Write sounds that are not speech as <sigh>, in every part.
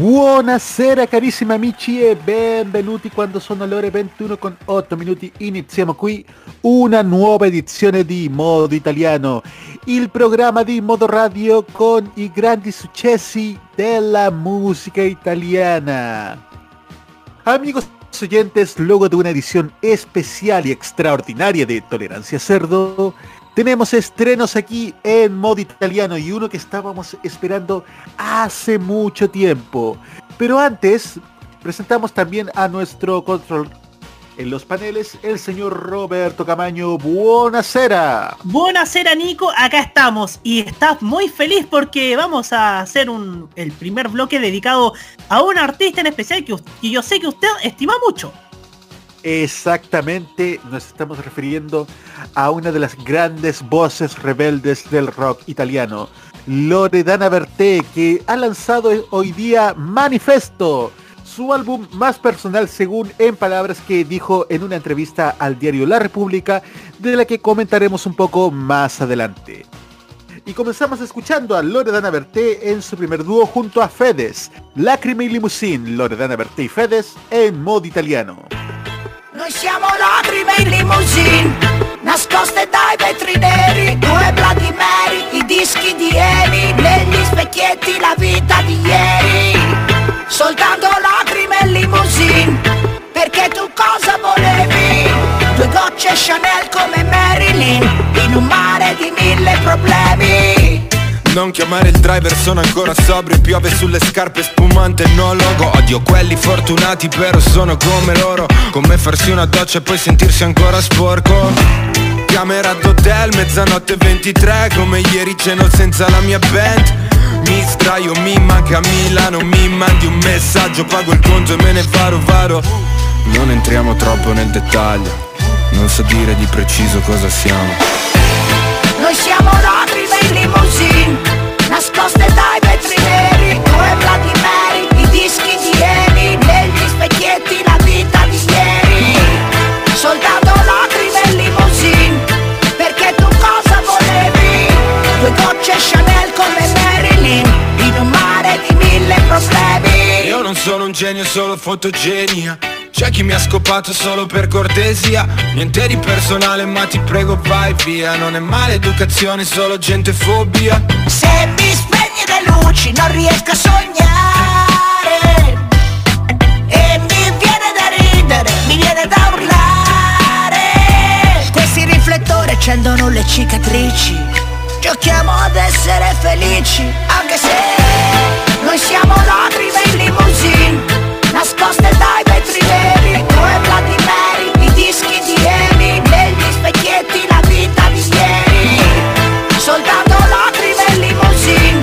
Buonasera carissimi amici e benvenuti quando sono le ore 21 con 8 minuti iniziamo qui una nuova edizione di Modo Italiano, il programma di Modo Radio con i grandi successi della musica italiana. Amigos oyentes, luego de una edición especial y extraordinaria de Tolerancia Cerdo, tenemos estrenos aquí en modo italiano y uno que estábamos esperando hace mucho tiempo. Pero antes, presentamos también a nuestro control en los paneles, el señor Roberto Camaño. Buonasera. Buonasera Nico, acá estamos y estás muy feliz porque vamos a hacer un, el primer bloque dedicado a un artista en especial que, que yo sé que usted estima mucho. Exactamente, nos estamos refiriendo a una de las grandes voces rebeldes del rock italiano, Loredana Berté, que ha lanzado hoy día Manifesto, su álbum más personal según en palabras que dijo en una entrevista al diario La República, de la que comentaremos un poco más adelante. Y comenzamos escuchando a Loredana Berté en su primer dúo junto a Fedes, Lacrime y Limousine, Loredana Berté y Fedes en modo italiano. Noi siamo lacrime in limousine, nascoste dai vetri neri, due Vladimiri, i dischi di Eni, negli specchietti la vita di ieri. Soltanto lacrime in limousine, perché tu cosa volevi? Due gocce Chanel come Marilyn, in un mare di mille problemi. Non chiamare il driver, sono ancora sobrio. Piove sulle scarpe spumante, no logo. Odio quelli fortunati, però sono come loro. Come farsi una doccia e poi sentirsi ancora sporco. Camera d'hotel, mezzanotte 23 Come ieri ceno senza la mia band. Mi sdraio, mi manca Milano. Mi mandi un messaggio, pago il conto e me ne varo varo. Non entriamo troppo nel dettaglio. Non so dire di preciso cosa siamo. Noi siamo lacrime sono un genio, solo fotogenia. C'è chi mi ha scopato solo per cortesia. Niente di personale ma ti prego vai via. Non è maleducazione, solo gente fobia. Se mi spegni le luci non riesco a sognare. E mi viene da ridere, mi viene da urlare. Questi riflettori accendono le cicatrici. Giochiamo ad essere felici Anche se noi siamo lacrime in limousine Nascoste dai vetri neri Due Vladimiri, i dischi di Eni Negli specchietti la vita di ieri. Soltanto lacrime in limousine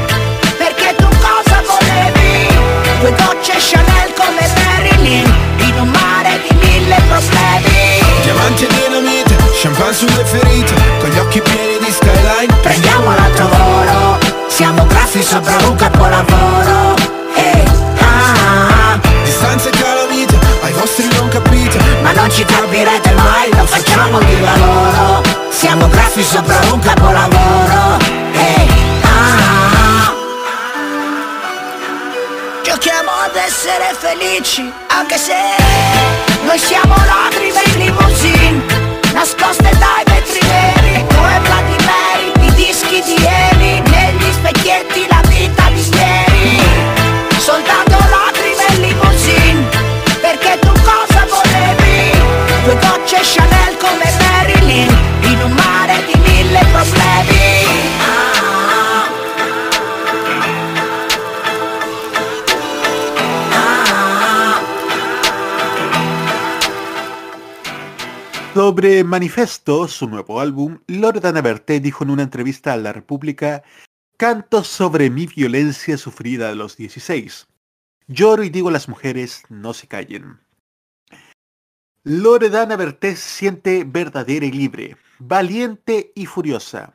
Perché tu cosa volevi? Due gocce Chanel come Marilyn In un mare di mille problemi. Diamanti e dinamite, champagne sulle ferite Con gli occhi pieni di skyline. Prendiamo l'altro volo Siamo graffi sopra un ci capirete mai, lo facciamo di lavoro. Siamo graffi sopra un capolavoro. Ehi, ah, ah. Giochiamo ad essere felici Anche se noi siamo lacrime in limousine Nascoste dai vetri neri Due Vladimiri, i dischi di Eni Sobre Manifesto, su nuevo álbum, Loredana Berté dijo en una entrevista a La República, Canto sobre mi violencia sufrida a los 16. Lloro y digo a las mujeres, no se callen. Loredana Berté se siente verdadera y libre, valiente y furiosa.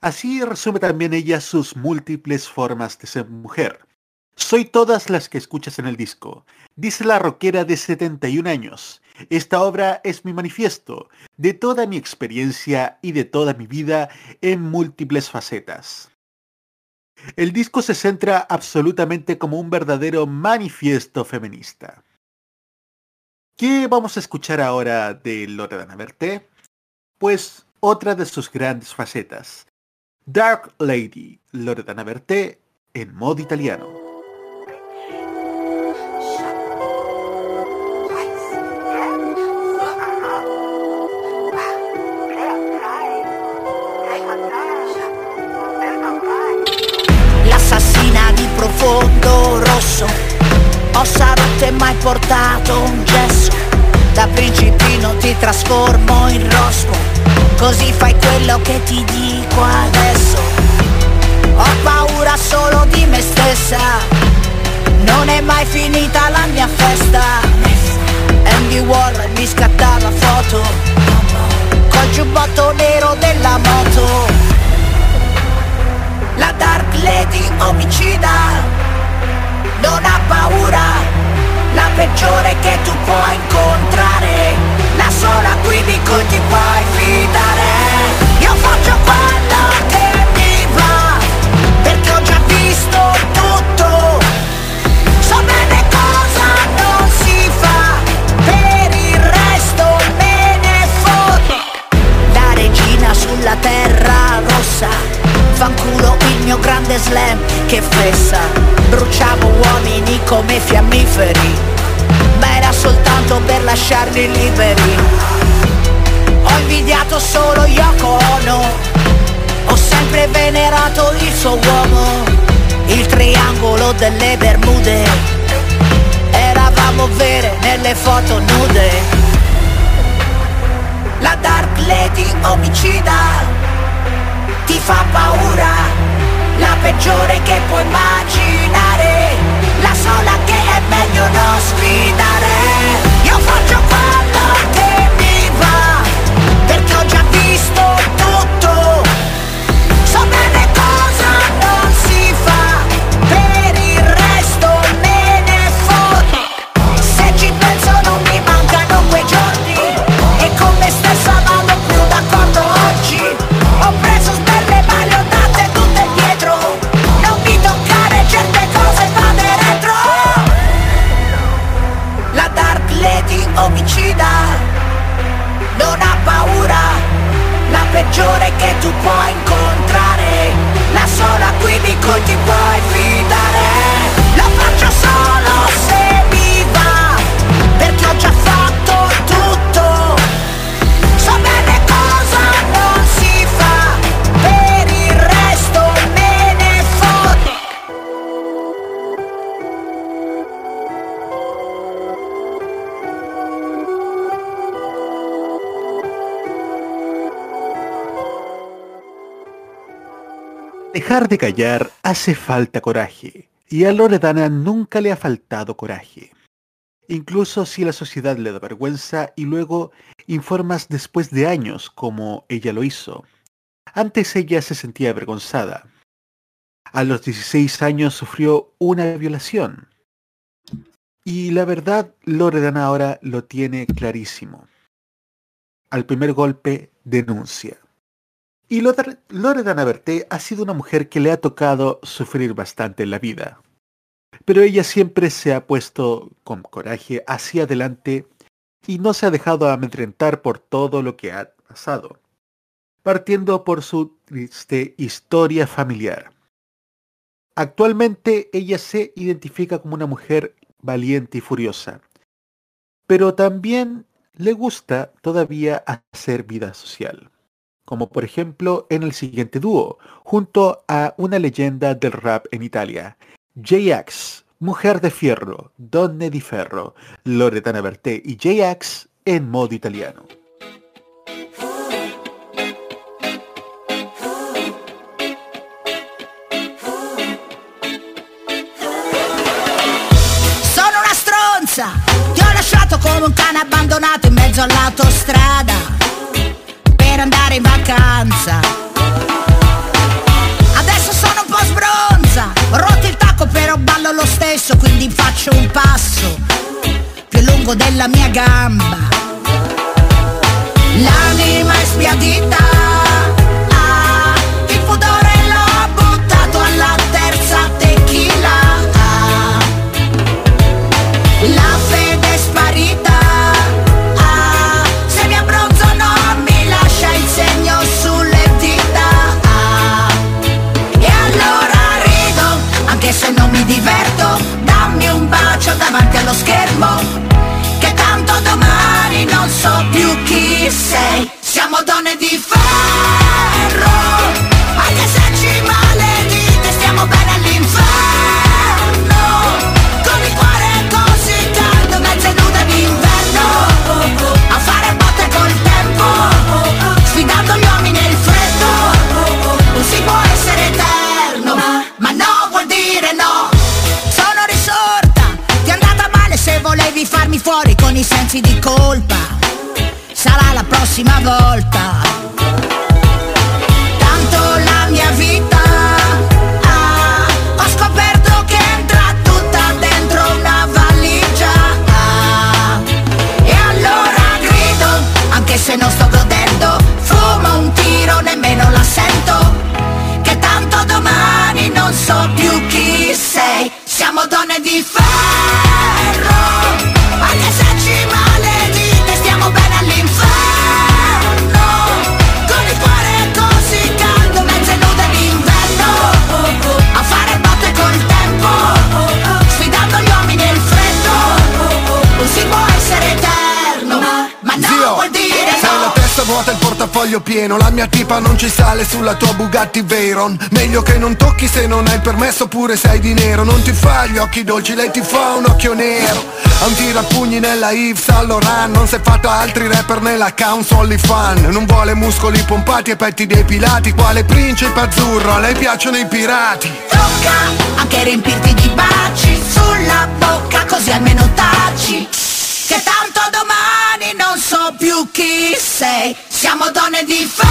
Así resume también ella sus múltiples formas de ser mujer. Soy todas las que escuchas en el disco, dice la rockera de 71 años. Esta obra es mi manifiesto de toda mi experiencia y de toda mi vida en múltiples facetas. El disco se centra absolutamente como un verdadero manifiesto feminista. ¿Qué vamos a escuchar ahora de Loredana Berté? Pues otra de sus grandes facetas. Dark Lady, Loredana Berté, en modo italiano. L'assassina di profondo rosso Ossa rotte mai portato? Un gesso. Da principino ti trasformo in rospo. Così fai quello che ti dico adesso. Ho paura solo di me stessa. Non è mai finita la mia festa. Andy Warren mi scattava foto. Col giubbotto nero della moto. La Dark Lady omicida non ha paura, la peggiore che tu puoi incontrare, la sola qui di cui ti puoi fidare. Io faccio quello che mi va, perché ho già visto tutto, so bene cosa non si fa, per il resto me ne foto. La regina sulla terra rossa Fanculo il mio grande slam che fessa. Bruciavo uomini come fiammiferi Ma era soltanto per lasciarli liberi. Ho invidiato solo Yoko Ono Ho sempre venerato il suo uomo. Il triangolo delle Bermude Eravamo vere nelle foto nude. La Dark Lady omicida ti fa paura, la peggiore che puoi immaginare, la sola che è meglio non sfidare. Io faccio La peggiore che tu puoi incontrare. La sola qui di cui ti puoi fidare Dejar de callar hace falta coraje, y a Loredana nunca le ha faltado coraje. Incluso si la sociedad le da vergüenza y luego informas después de años como ella lo hizo. Antes ella se sentía avergonzada. A los 16 años sufrió una violación. Y la verdad, Loredana ahora lo tiene clarísimo. Al primer golpe, denuncia. Y Lore- Loredana Berté ha sido una mujer que le ha tocado sufrir bastante en la vida. Pero ella siempre se ha puesto con coraje hacia adelante y no se ha dejado amedrentar por todo lo que ha pasado, partiendo por su triste historia familiar. Actualmente ella se identifica como una mujer valiente y furiosa, pero también le gusta todavía hacer vida social como por ejemplo en el siguiente dúo, junto a una leyenda del rap en Italia, J-Ax, Mujer de Fierro, Donne di Ferro, Loredana Berté y J-Ax en modo italiano. Sono una stronza, un. Per andare in vacanza. Adesso sono un po' sbronza Ho rotto il tacco però ballo lo stesso Quindi faccio un passo Più lungo della mia gamba. L'anima è spiadita sensi di colpa. Sarà la prossima volta portafoglio pieno La mia tipa non ci sale sulla tua Bugatti Veyron. Meglio che non tocchi se non hai permesso Pure sei di nero. Non ti fa gli occhi dolci, lei ti fa un occhio nero. Ha un tirapugni nella Yves Saint Laurent Non si è fatta altri rapper nell'account Solly fan. Non vuole muscoli pompati e petti depilati Quale principe azzurro, a lei piacciono i pirati. Tocca anche riempirti di baci sulla bocca così almeno taci. Che tanto domani non so più chi sei siamo donne di ferro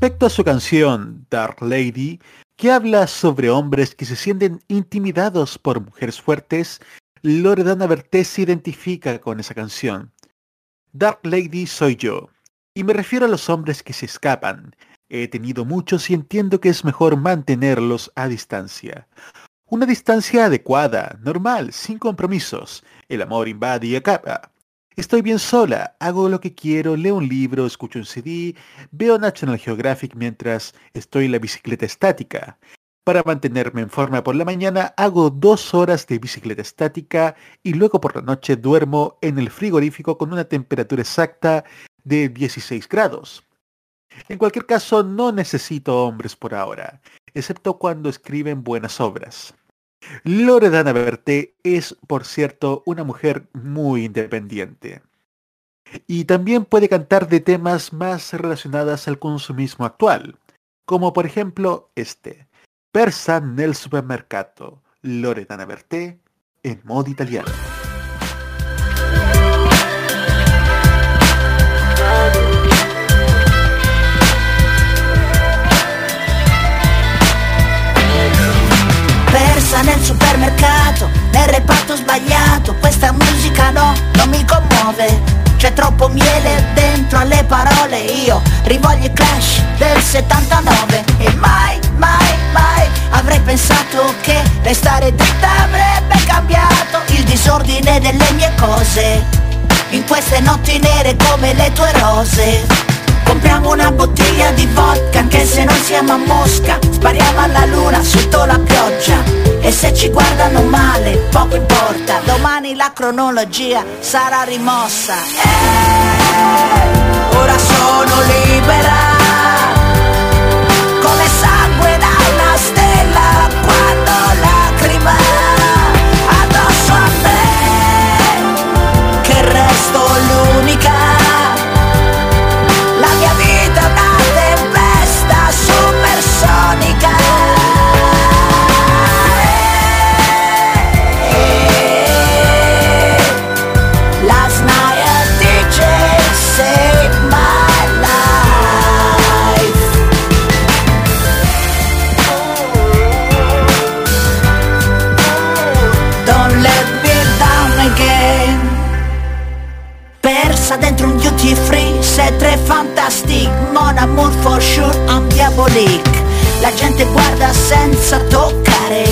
Respecto a su canción Dark Lady, que habla sobre hombres que se sienten intimidados por mujeres fuertes, Loredana Berté se identifica con esa canción. Dark Lady soy yo, y me refiero a los hombres que se escapan. He tenido muchos y entiendo que es mejor mantenerlos a distancia. Una distancia adecuada, normal, sin compromisos. El amor invade y acaba. Estoy bien sola, hago lo que quiero, leo un libro, escucho un CD, veo National Geographic mientras estoy en la bicicleta estática. Para mantenerme en forma por la mañana hago dos horas de bicicleta estática y luego por la noche duermo en el frigorífico con una temperatura exacta de 16 grados. En cualquier caso, no necesito hombres por ahora, excepto cuando escriben buenas obras. Loredana Berté es, por cierto, una mujer muy independiente. Y también puede cantar de temas más relacionados al consumismo actual, como por ejemplo este, Persa nel supermercato, Loredana Berté, en modo italiano. Persa nel supermercato, nel reparto sbagliato Questa musica no, non mi commuove. C'è troppo miele dentro alle parole Io rivoglio i clash del 79 E mai, mai, mai avrei pensato che restare dritta avrebbe cambiato Il disordine delle mie cose. In queste notti nere come le tue rose. Compriamo una bottiglia di vodka anche se non siamo a Mosca. Spariamo alla luna sotto la pioggia e se ci guardano male, poco importa. Domani la cronologia sarà rimossa. Eh, Ora sono libera. Persa dentro un duty free, sei tre fantastic, mon amour for sure, I'm diabolique. La gente guarda senza toccare,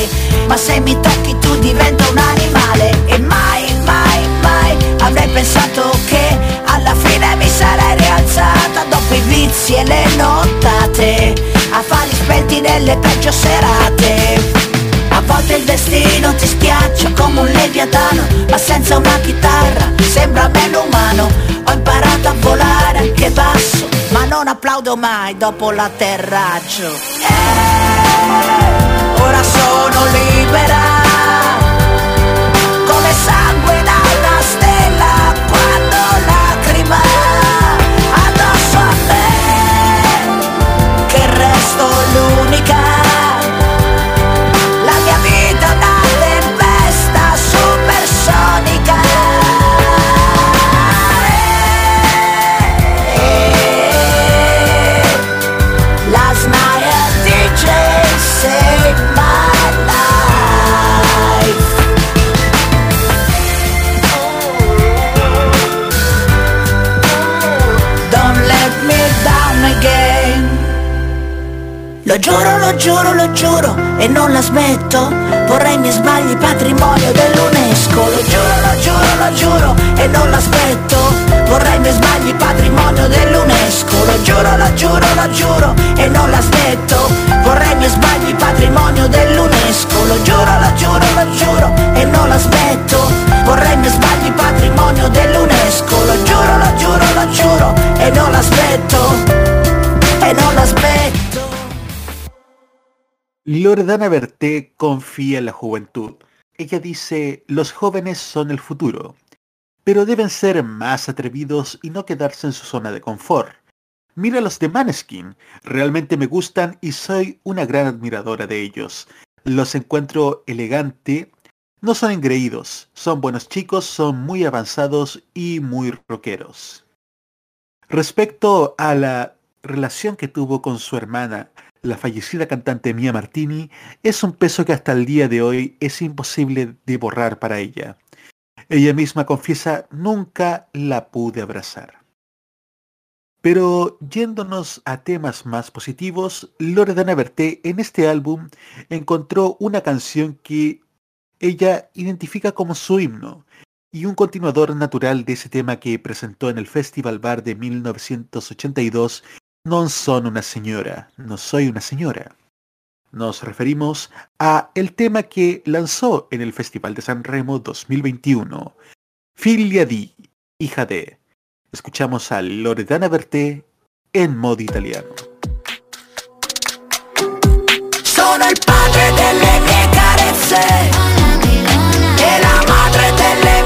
ma se mi tocchi tu divento un animale. E mai, mai, mai avrei pensato che alla fine mi sarei rialzata dopo i vizi e le nottate, affari spenti nelle peggio serate. Volte il destino ti schiaccia come un leviatano Ma senza una chitarra sembra meno umano. Ho imparato a volare anche basso Ma non applaudo mai dopo l'atterraggio. Eh, Ora sono libera giuro, lo giuro, lo giuro e non la smetto Vorrei i miei sbagli patrimonio dell'UNESCO Lo giuro, lo giuro, lo giuro e non la smetto Vorrei i miei sbagli patrimonio dell'UNESCO Lo giuro, lo giuro, lo giuro e non la smetto Vorrei i miei sbagli patrimonio dell'UNESCO Lo giuro, lo giuro, lo giuro e non la smetto Vorrei i miei sbagli patrimonio dell'UNESCO Lo giuro, lo giuro, lo giuro e non la smetto E non la smetto Loredana Berté confía en la juventud. Ella dice, los jóvenes son el futuro, pero deben ser más atrevidos y no quedarse en su zona de confort. Mira los de Maneskin, realmente me gustan y soy una gran admiradora de ellos. Los encuentro elegante, no son engreídos, son buenos chicos, son muy avanzados y muy rockeros. Respecto a la relación que tuvo con su hermana, la fallecida cantante Mia Martini, es un peso que hasta el día de hoy es imposible de borrar para ella. Ella misma confiesa, nunca la pude abrazar. Pero yéndonos a temas más positivos, Loredana Berté en este álbum encontró una canción que ella identifica como su himno y un continuador natural de ese tema que presentó en el Festival Bar de 1982 non son una señora, no soy una señora. Nos referimos a el tema que lanzó en el Festival de San Remo 2021, Figlia di, hija de. Escuchamos a Loredana Berté en modo italiano. Sono il padre e la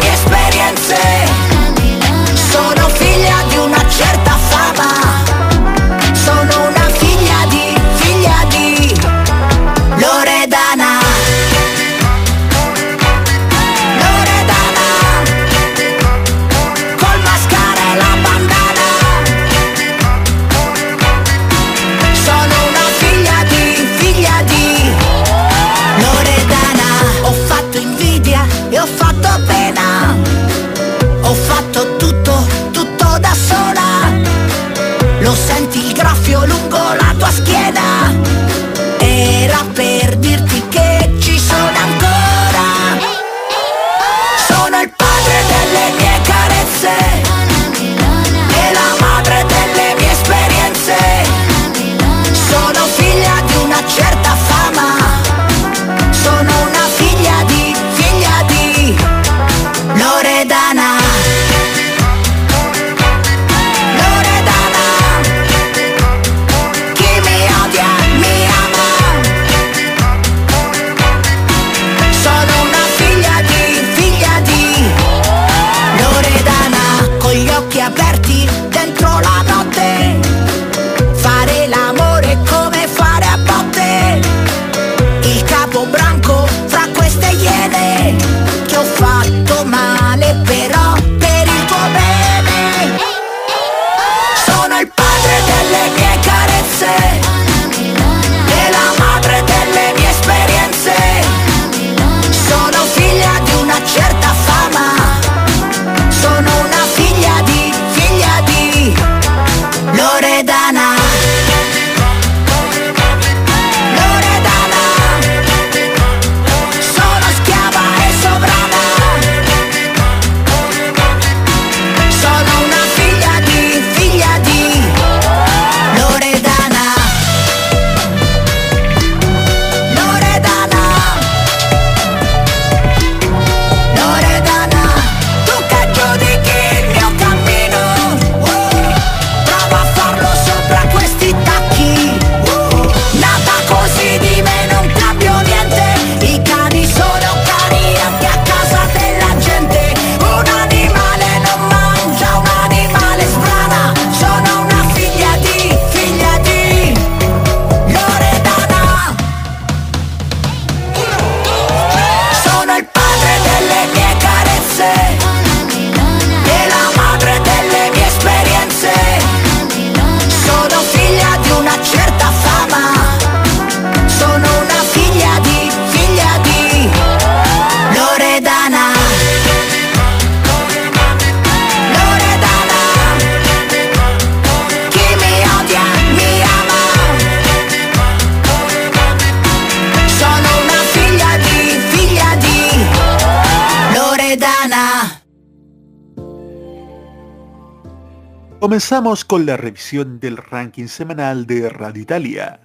Comenzamos con la revisión del ranking semanal de Radio Italia.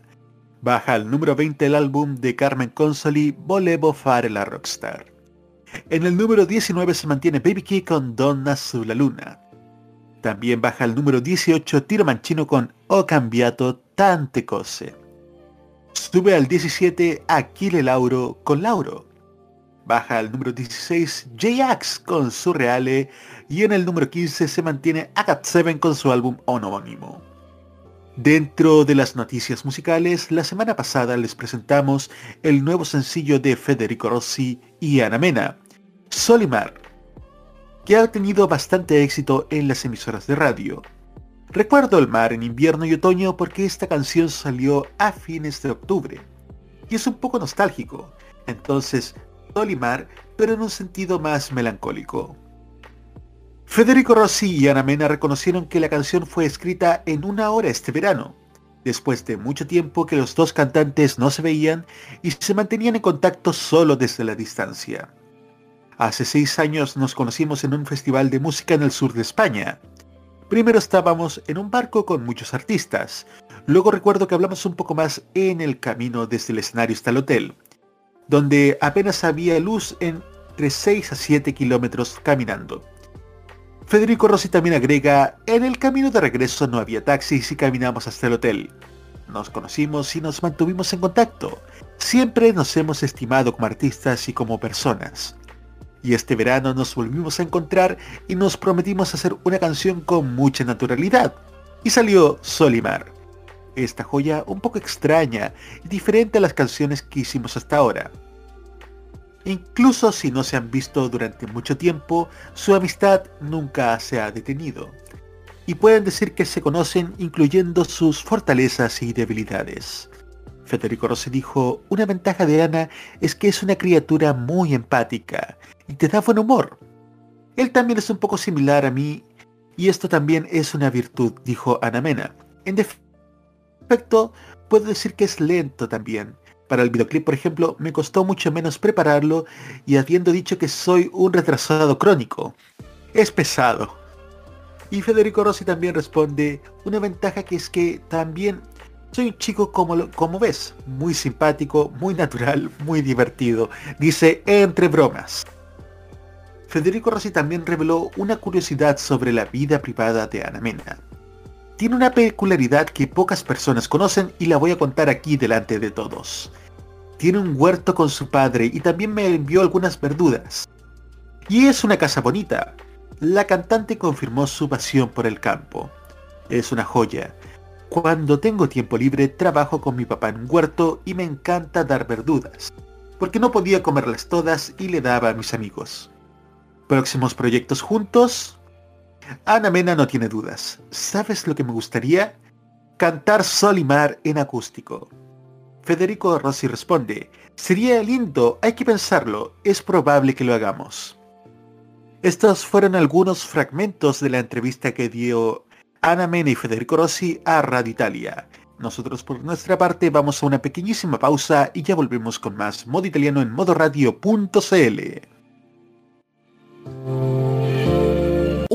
Baja al número 20 el álbum de Carmen Consoli, Volevo fare la rockstar. En el número 19 se mantiene Baby Key con Donna sulla luna. También baja al número 18 Tiro Manchino con O cambiato tante cose. Sube al 17 Aquile Lauro con Lauro. Baja al número 16 J-Ax con Surreale y en el número 15 se mantiene Agat 7 con su álbum homónimo. Dentro de las noticias musicales, la semana pasada les presentamos el nuevo sencillo de Federico Rossi y Ana Mena, Solimar, que ha tenido bastante éxito en las emisoras de radio. Recuerdo el mar en invierno y otoño porque esta canción salió a fines de octubre. Y es un poco nostálgico, entonces Solimar, pero en un sentido más melancólico. Federico Rossi y Ana Mena reconocieron que la canción fue escrita en una hora este verano, después de mucho tiempo que los dos cantantes no se veían y se mantenían en contacto solo desde la distancia. Hace seis años nos conocimos en un festival de música en el sur de España. Primero estábamos en un barco con muchos artistas. Luego recuerdo que hablamos un poco más en el camino desde el escenario hasta el hotel, donde apenas había luz entre 6 a 7 kilómetros caminando. Federico Rossi también agrega, en el camino de regreso no había taxis y caminamos hasta el hotel. Nos conocimos y nos mantuvimos en contacto. Siempre nos hemos estimado como artistas y como personas. Y este verano nos volvimos a encontrar y nos prometimos hacer una canción con mucha naturalidad. Y salió Solimar. Esta joya un poco extraña y diferente a las canciones que hicimos hasta ahora. Incluso si no se han visto durante mucho tiempo, su amistad nunca se ha detenido. Y pueden decir que se conocen incluyendo sus fortalezas y debilidades. Federico Rossi dijo, una ventaja de Ana es que es una criatura muy empática y te da buen humor. Él también es un poco similar a mí y esto también es una virtud, dijo Ana Mena. En puedo decir que es lento también, para el videoclip, por ejemplo, me costó mucho menos prepararlo y habiendo dicho que soy un retrasado crónico. Es pesado. Y Federico Rossi también responde, una ventaja que es que también soy un chico como, como ves, muy simpático, muy natural, muy divertido. Dice entre bromas. Federico Rossi también reveló una curiosidad sobre la vida privada de Ana Mena. Tiene una peculiaridad que pocas personas conocen y la voy a contar aquí delante de todos. Tiene un huerto con su padre y también me envió algunas verduras. Y es una casa bonita. La cantante confirmó su pasión por el campo. Es una joya. Cuando tengo tiempo libre trabajo con mi papá en un huerto y me encanta dar verduras, porque no podía comerlas todas y le daba a mis amigos. Próximos proyectos juntos, Ana Mena no tiene dudas. ¿Sabes lo que me gustaría? Cantar Sol y Mar en acústico. Federico Rossi responde, sería lindo, hay que pensarlo, es probable que lo hagamos. Estos fueron algunos fragmentos de la entrevista que dio Ana Mena y Federico Rossi a Radio Italia. Nosotros por nuestra parte vamos a una pequeñísima pausa y ya volvemos con más modo italiano en modoradio.cl.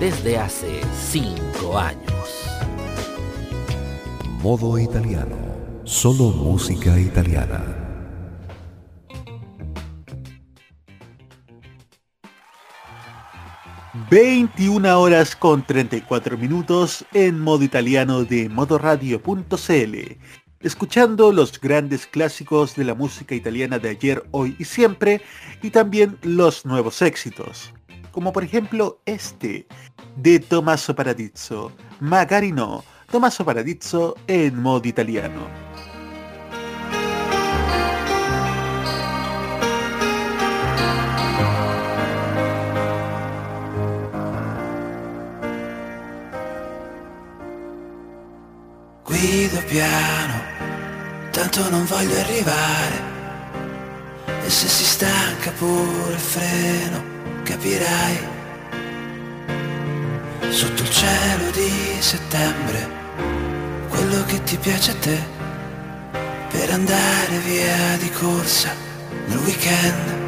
desde hace 5 años. Modo italiano. Solo música italiana. ...21 horas con 34 minutos... ...en modo italiano de modoradio.cl... ...escuchando los grandes clásicos de la música italiana de ayer, hoy y siempre... ...y también los nuevos éxitos como por ejemplo este, de Tommaso Paradiso, Magari no, Tommaso Paradiso en modo italiano. Qui piano, tanto non voglio arrivare. E se si stanca pure il freno, capirai. Sotto il cielo di settembre, quello che ti piace a te, per andare via di corsa nel weekend.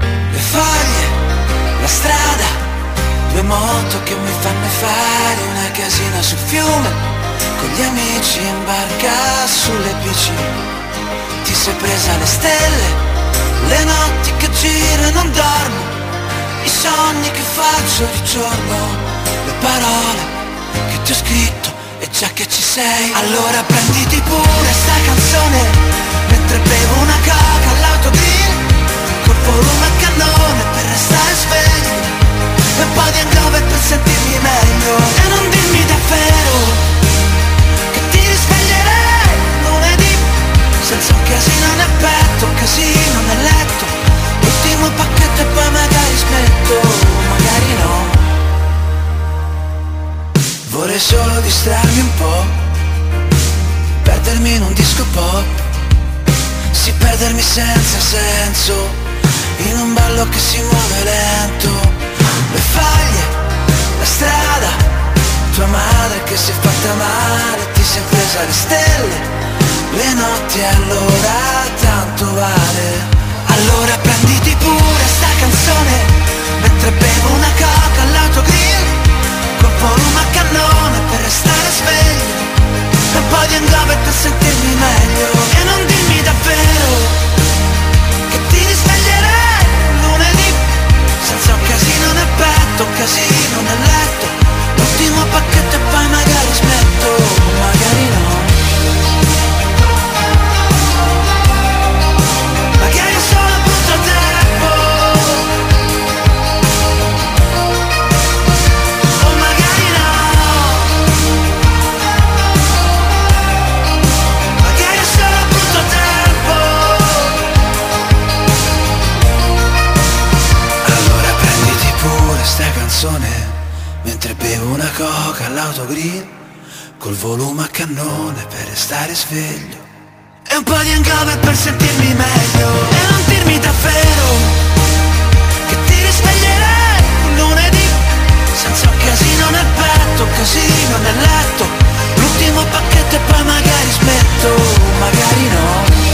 Le foglie, la strada, due moto che mi fanno fare una casina sul fiume, con gli amici in barca sulle bici. Ti sei presa le stelle, le notti che giro e non dormo, i sogni che faccio di giorno, le parole che ti ho scritto e già che ci sei, allora prenditi pure sta canzone, mentre bevo una coca all'autogrill, col volume a cannone per restare sveglio, e po' di hangover per sentirmi meglio, e non dimmi davvero che ti risveglierei lunedì, senza un casino nel petto, un casino nel letto, l'ultimo pacchetto e poi magari smetto, magari no. Vorrei solo distrarmi un po', perdermi in un disco pop, sì perdermi senza senso, in un ballo che si muove lento, le faglie, la strada, tua madre che si è fatta male, ti sei presa le stelle, le notti allora tanto vale, allora prenditi pure sta canzone, mentre bevo una coca all'autogrill, col volume a cannone per restare sveglio E un po' di hangover per sentirmi meglio. E non dimmi davvero Che ti risveglierei lunedì Senza un casino nel petto, un casino nel letto L'ultimo pacchetto e poi magari smetto. Magari no canzone Mentre bevo una coca all'autogrill Col volume a cannone per restare sveglio. E un po' di hangover per sentirmi meglio. E non dirmi davvero Che ti risveglierei lunedì senza un casino nel petto, un casino nel letto. L'ultimo pacchetto e poi magari smetto, magari no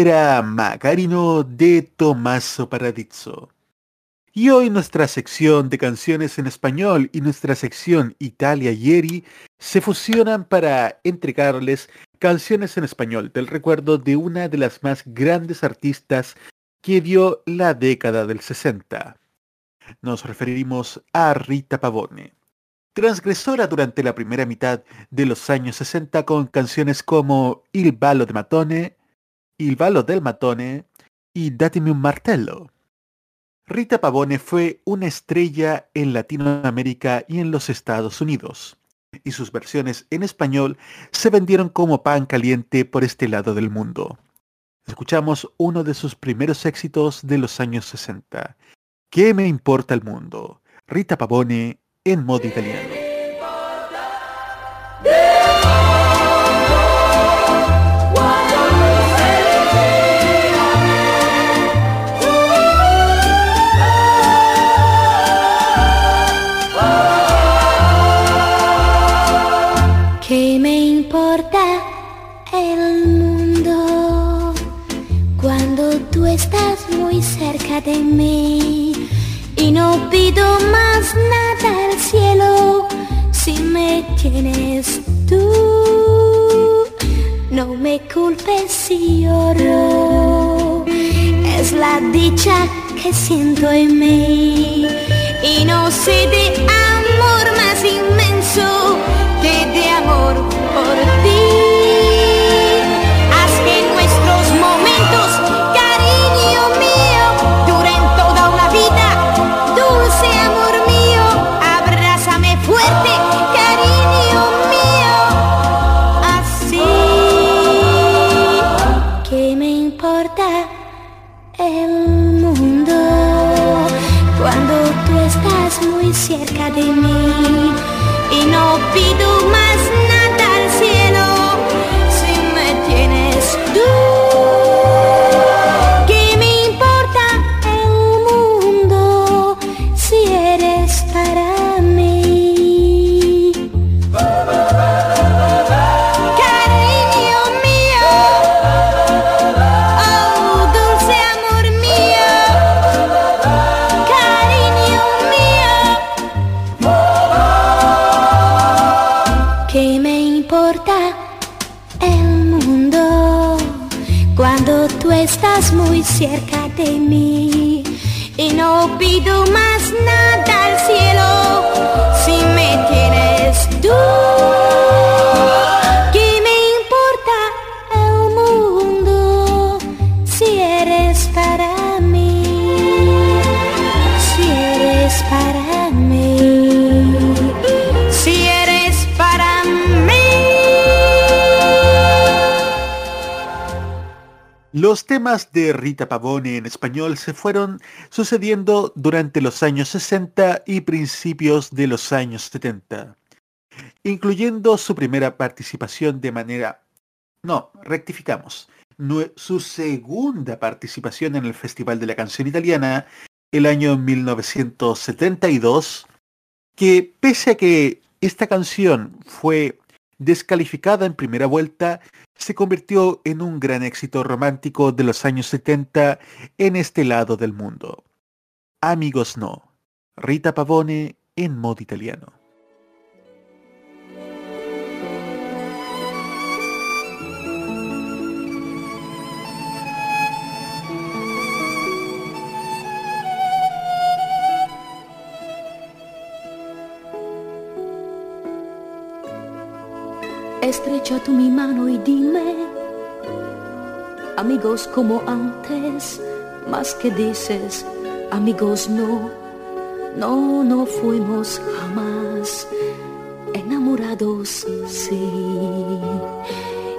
Era Macarino de Tommaso Paradiso. Y hoy nuestra sección de canciones en español y nuestra sección Italia Ieri se fusionan para entregarles canciones en español del recuerdo de una de las más grandes artistas que dio la década del 60. Nos referimos a Rita Pavone, transgresora durante la primera mitad de los años 60 con canciones como Il ballo de Matone, Il ballo del Matone y Datemi un martello. Rita Pavone fue una estrella en Latinoamérica y en los Estados Unidos, y sus versiones en español se vendieron como pan caliente por este lado del mundo. Escuchamos uno de sus primeros éxitos de los años 60. ¿Qué me importa el mundo? Rita Pavone en modo italiano. Cerca de mí? Y no pido más nada al cielo si me tienes tú. no me culpes si lloro. Es la dicha que siento en mí y no sé de amor más inmenso que de amor por ti. Y Los temas de Rita Pavone en español se fueron sucediendo durante los años 60 y principios de los años 70, incluyendo su primera participación de manera... No, rectificamos. Su segunda participación en el Festival de la Canción Italiana el año 1972, que pese a que esta canción fue descalificada en primera vuelta, se convirtió en un gran éxito romántico de los años 70 en este lado del mundo. Amigos no. Rita Pavone en modo italiano. Estrecha tú mi mano y dime, amigos como antes, más que dices, amigos no, no, no fuimos jamás enamorados, sí,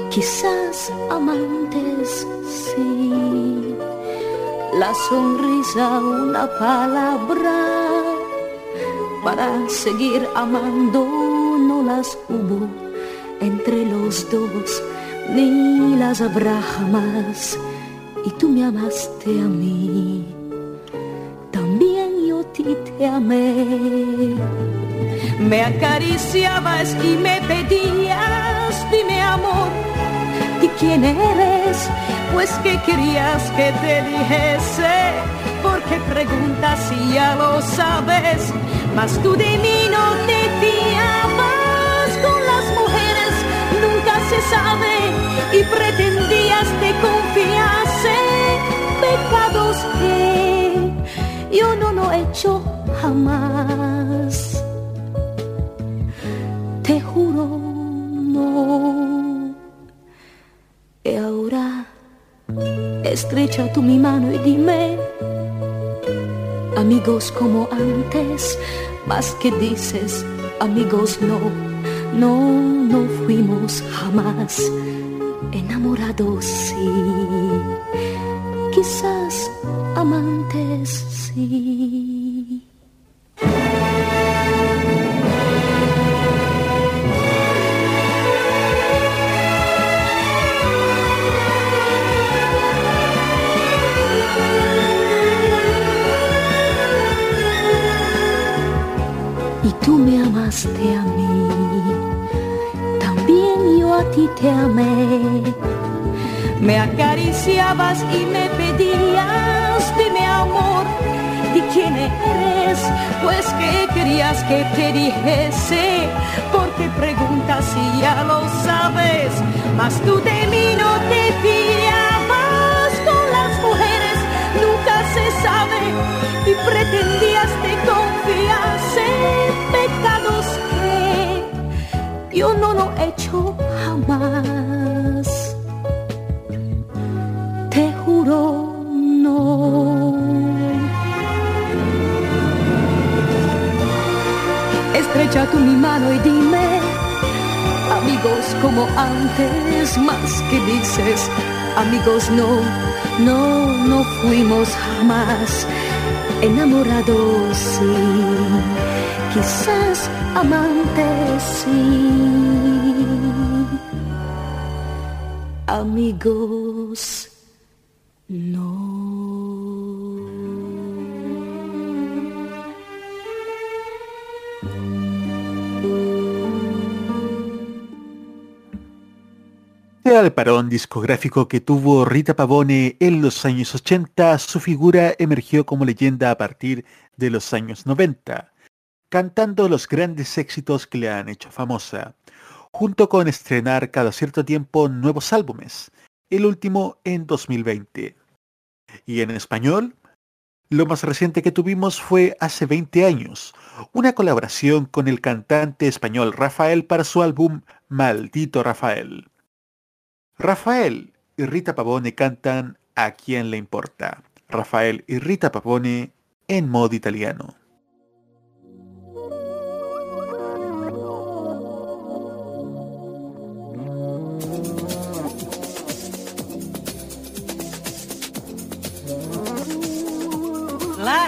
quizás amantes, sí, la sonrisa, una palabra para seguir amando no las hubo entre los dos, ni las habrá jamás. Y tú me amaste a mí, también yo ti te amé. Me acariciabas y me pedías, dime amor, ¿y quién eres? Pues que querías que te dijese, porque preguntas si ya lo sabes, mas tú de mí no te fiabas y pretendías te confiase pecados que yo no lo he hecho jamás. Te juro, no. Y ahora estrecha tú mi mano y dime, amigos como antes, más que dices, amigos no, no, no fuimos jamás enamorados, sí, quizás amantes, sí. y tú me amaste a mí, a ti te amé. Me acariciabas y me pedías, dime amor, ¿de quién eres? Pues que querías que te dijese, porque preguntas si ya lo sabes, mas tú de mí no te fiabas. Con las mujeres, nunca se sabe. Y pretendías te confias en pecados que yo no lo he hecho Te juro no. Estrecha tú mi mano y dime, amigos como antes, más que dices, amigos no, no, no fuimos jamás. Enamorados sí, quizás amantes sí. Amigos no. Al parón discográfico que tuvo Rita Pavone en los años 80, su figura emergió como leyenda a partir de los años 90, cantando los grandes éxitos que le han hecho famosa, junto con estrenar cada cierto tiempo nuevos álbumes, el último en 2020. Y en español, lo más reciente que tuvimos fue hace 20 años, una colaboración con el cantante español Rafael para su álbum Maldito Rafael. Rafael y Rita Pavone cantan A quién le importa. Rafael y Rita Pavone en modo italiano.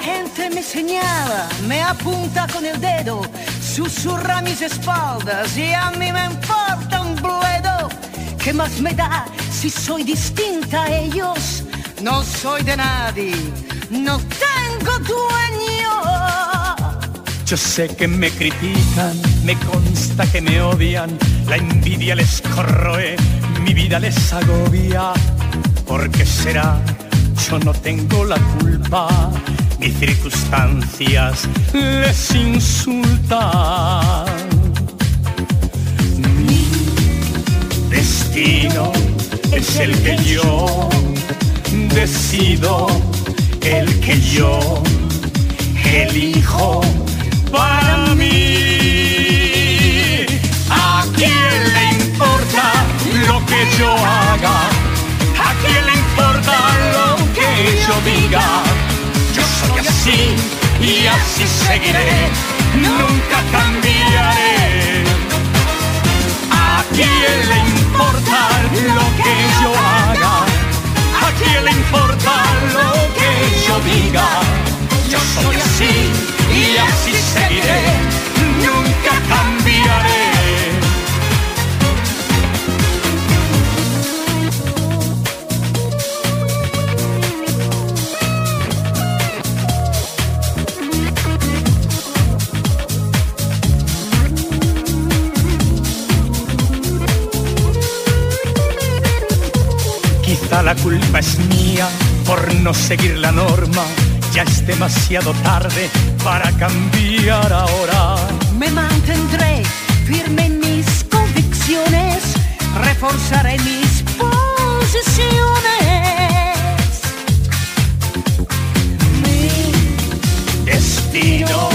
Gente me señala, me apunta con el dedo, susurra mis espaldas y a mí me importa un bledo. ¿Qué más me da si soy distinta a ellos? No soy de nadie, no tengo dueño. Yo sé que me critican, me consta que me odian, la envidia les corroe, mi vida les agobia. ¿Por qué será? Yo no tengo la culpa, mis circunstancias les insultan. Mi destino es el que yo decido, el que yo elijo para mí. ¿A quién le importa lo que yo haga? ¿A quién le importa lo que yo diga? Así y así seguiré, nunca cambiaré. ¿A quién le importa lo que yo haga? ¿A quién le importa lo que yo diga? Yo soy así y así seguiré, nunca cambiaré. La culpa es mía por no seguir la norma. Ya es demasiado tarde para cambiar ahora. Me mantendré firme en mis convicciones, reforzaré mis posiciones. Mi destino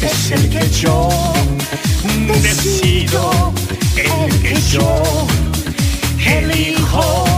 es el que yo decido, el que yo elijo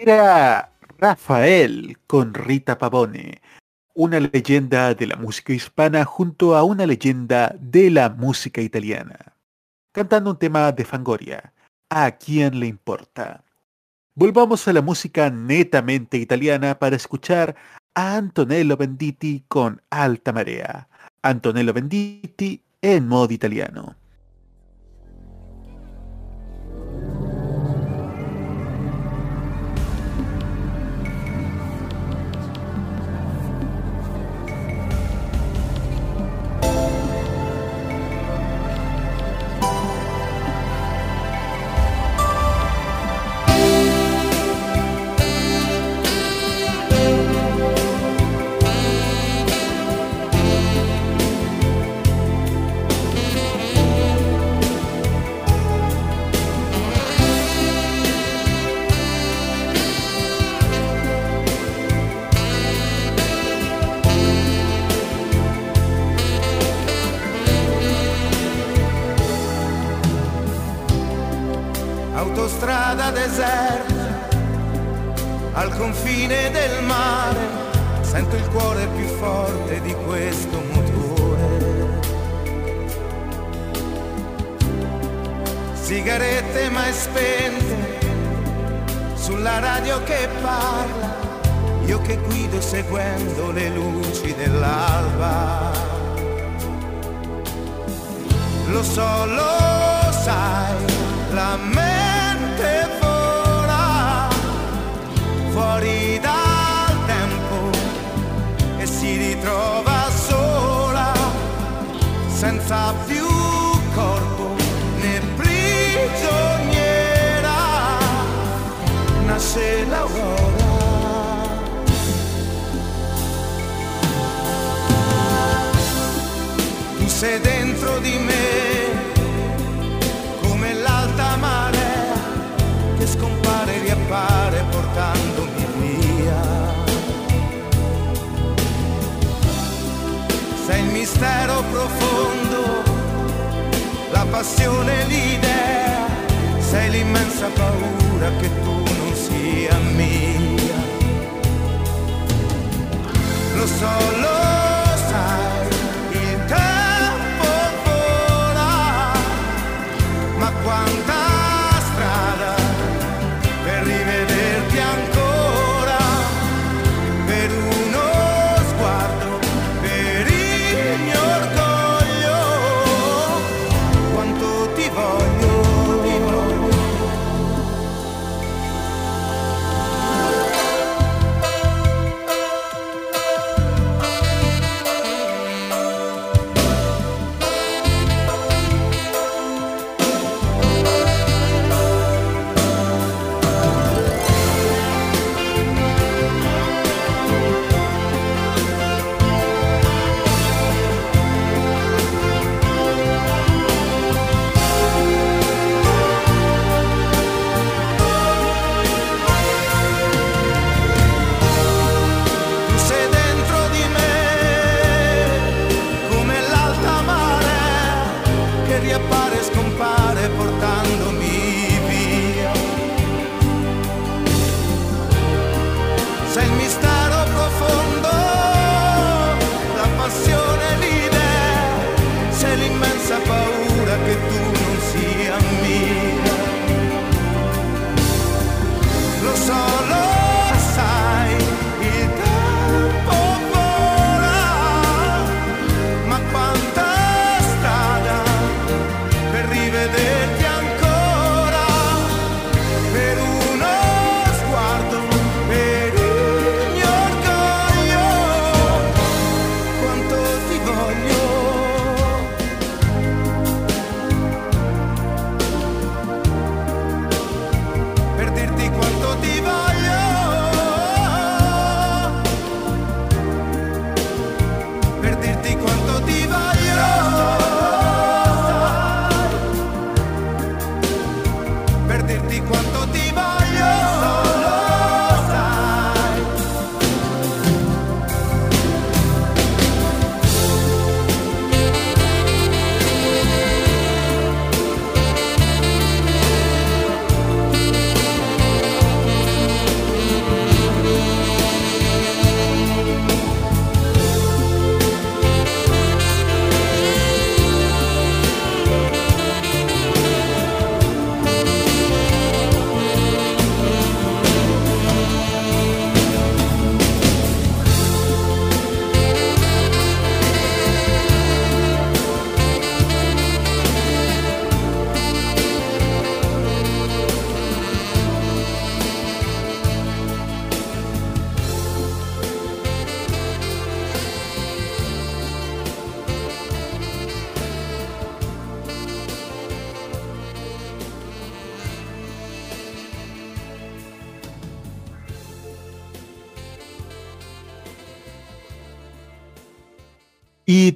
Era Rafael con Rita Pavone, una leyenda de la música hispana junto a una leyenda de la música italiana, cantando un tema de Fangoria. ¿A quién le importa? Volvamos a la música netamente italiana para escuchar a Antonello Venditti con Alta Marea. Antonello Venditti en modo italiano. Mai spente, sulla radio che parla, io che guido seguendo le luci dell'alba. Lo so, lo sai, la mente vola fuori dal tempo e si ritrova sola, senza più Tu sei dentro di me come l'alta marea che scompare e riappare portandomi via. Sei il mistero profondo, la passione, l'idea, sei l'immensa paura che tu non sia mia. Lo so, lo sai,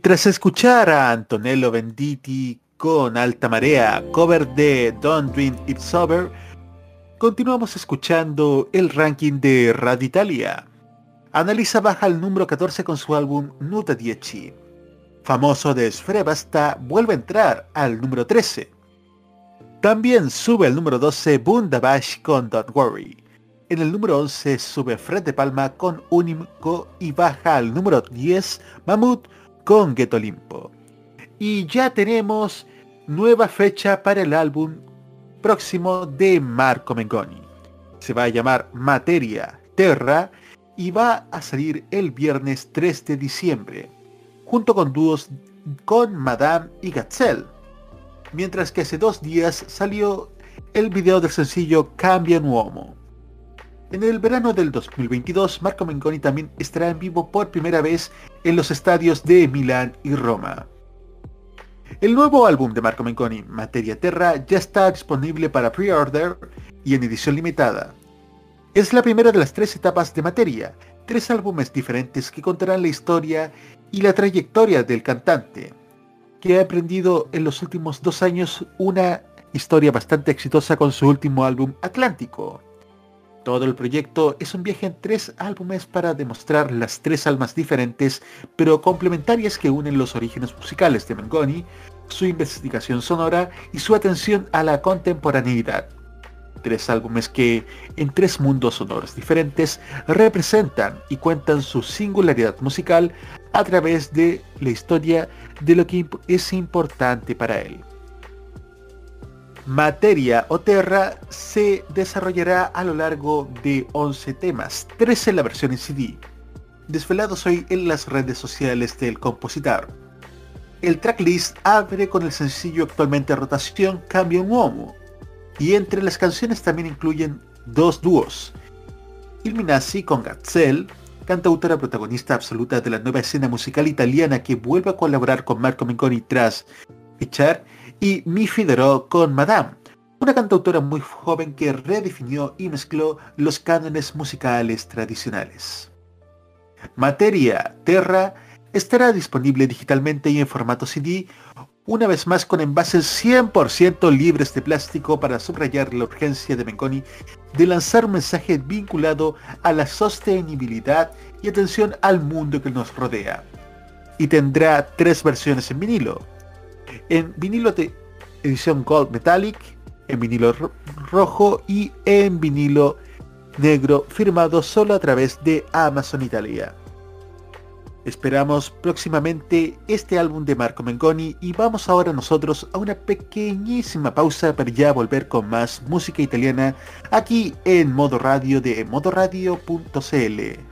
tras escuchar a Antonello Venditti con Alta Marea, cover de Don't Dream It's Over, continuamos escuchando el ranking de Radio Italia. Analiza baja al número 14 con su álbum Nuta 10. Famoso de Sfrebasta vuelve a entrar al número 13. También sube el número 12 Bundabash con Don't Worry. En el número 11 sube Fred de Palma con Único y baja al número 10 Mamut con Ghetto Limpo. Y ya tenemos nueva fecha para el álbum próximo de Marco Mengoni. Se va a llamar Materia Terra y va a salir el viernes 3 de diciembre, junto con dúos con Madame y Gatzel. Mientras que hace dos días salió el video del sencillo Cambia Uomo. En el verano del 2022, Marco Mengoni también estará en vivo por primera vez en los estadios de Milán y Roma. El nuevo álbum de Marco Mengoni, Materia Terra, ya está disponible para pre-order y en edición limitada. Es la primera de las tres etapas de Materia, tres álbumes diferentes que contarán la historia y la trayectoria del cantante, que ha aprendido en los últimos dos años una historia bastante exitosa con su último álbum Atlántico. Todo el proyecto es un viaje en tres álbumes para demostrar las tres almas diferentes pero complementarias que unen los orígenes musicales de Mengoni, su investigación sonora y su atención a la contemporaneidad. Tres álbumes que, en tres mundos sonoros diferentes, representan y cuentan su singularidad musical a través de la historia de lo que es importante para él. Materia o Terra se desarrollará a lo largo de 11 temas, 13 en la versión en CD. Desvelados hoy en las redes sociales del compositor. El tracklist abre con el sencillo actualmente en rotación Cambio Uomo, y entre las canciones también incluyen dos dúos. Ilminasi con Gatzel, cantautora protagonista absoluta de la nueva escena musical italiana que vuelve a colaborar con Marco Mengoni tras echar y Mi Fidero con Madame, una cantautora muy joven que redefinió y mezcló los cánones musicales tradicionales. Materia Terra estará disponible digitalmente y en formato CD, una vez más con envases 100% libres de plástico para subrayar la urgencia de Mengoni de lanzar un mensaje vinculado a la sostenibilidad y atención al mundo que nos rodea. Y tendrá tres versiones en vinilo, en vinilo de edición Gold Metallic, en vinilo rojo y en vinilo negro firmado solo a través de Amazon Italia. Esperamos próximamente este álbum de Marco Mengoni y vamos ahora nosotros a una pequeñísima pausa para ya volver con más música italiana aquí en Modo Radio de modoradio.cl.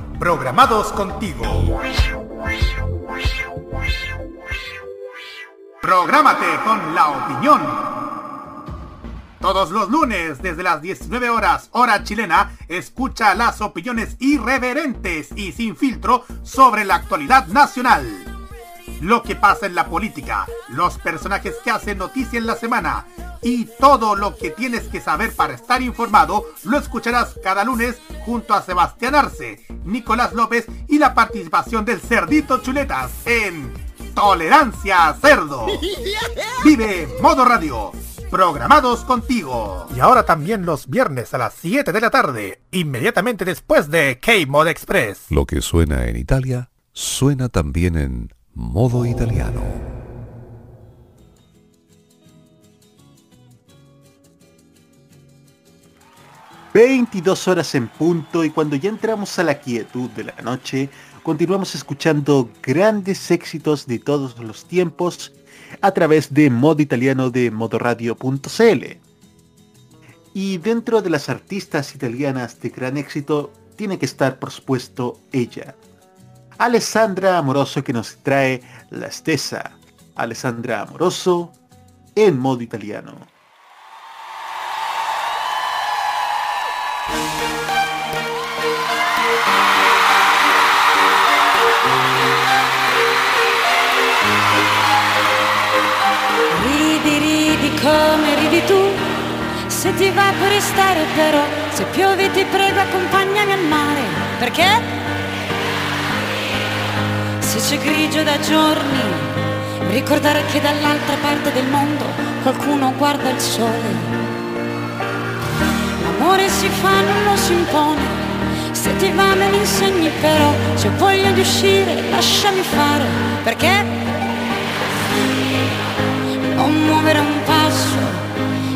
programados contigo. Prográmate con la opinión. Todos los lunes desde las 19 horas hora chilena, escucha las opiniones irreverentes y sin filtro sobre la actualidad nacional. Lo que pasa en la política, los personajes que hacen noticia en la semana, y todo lo que tienes que saber para estar informado lo escucharás cada lunes junto a Sebastián Arce, Nicolás López y la participación del Cerdito Chuletas en Tolerancia Cerdo. <laughs> Vive Modo Radio. Programados contigo. Y ahora también los viernes a las 7 de la tarde, inmediatamente después de K-Mod Express. Lo que suena en Italia, suena también en modo italiano. 22 horas en punto y cuando ya entramos a la quietud de la noche, continuamos escuchando grandes éxitos de todos los tiempos a través de modo italiano de modoradio.cl. Y dentro de las artistas italianas de gran éxito, tiene que estar, por supuesto, ella. Alessandra Amoroso que nos trae La Stessa. Alessandra Amoroso en modo italiano. Ridi, ridi come ridi tu, se ti va puoi restare però, se piove ti prego accompagnami al mare, perché? Se c'è grigio da giorni, ricordare che dall'altra parte del mondo qualcuno guarda il sole. L'amore si fa, non lo si impone, se ti va me lo insegni però, se ho voglia di uscire lasciami fare, perché? non muovere un passo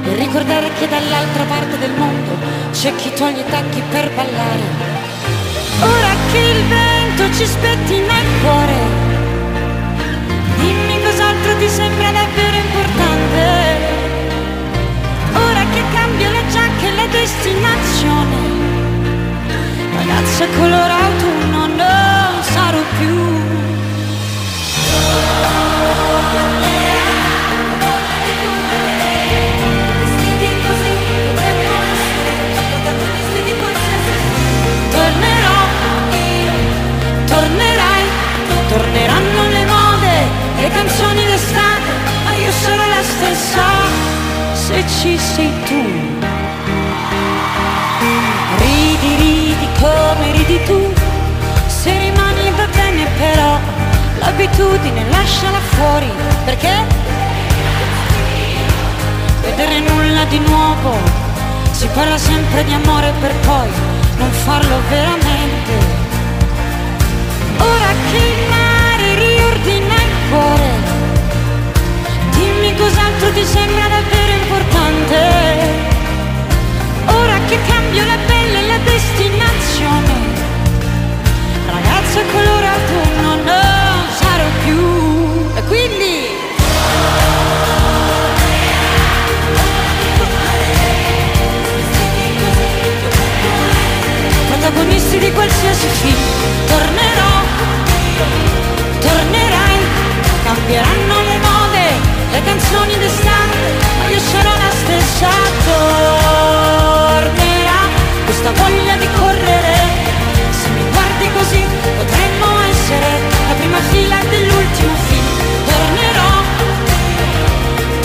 e ricordare che dall'altra parte del mondo c'è chi toglie i tacchi per ballare. Ora che il vento ci spettina il cuore, dimmi cos'altro ti sembra davvero importante. Ora che cambia la giacca e la destinazione, ragazza color autunno non sarò più. La stessa se ci sei tu. Ridi, ridi come ridi tu, se rimani va bene però, l'abitudine lasciala fuori, perché? Vedere nulla di nuovo, si parla sempre di amore per poi non farlo veramente. Ora che il mare riordina il cuore, cos'altro ti sembra davvero importante. Ora che cambio la pelle e la destinazione, ragazza color autunno non sarò più. E quindi... protagonisti di qualsiasi film. Tornerò, tornerai, cambieranno le mode, le canzoni d'estate, ma io sarò la stessa. Tornerà questa voglia di correre, se mi guardi così potremmo essere la prima fila dell'ultimo film. Tornerò,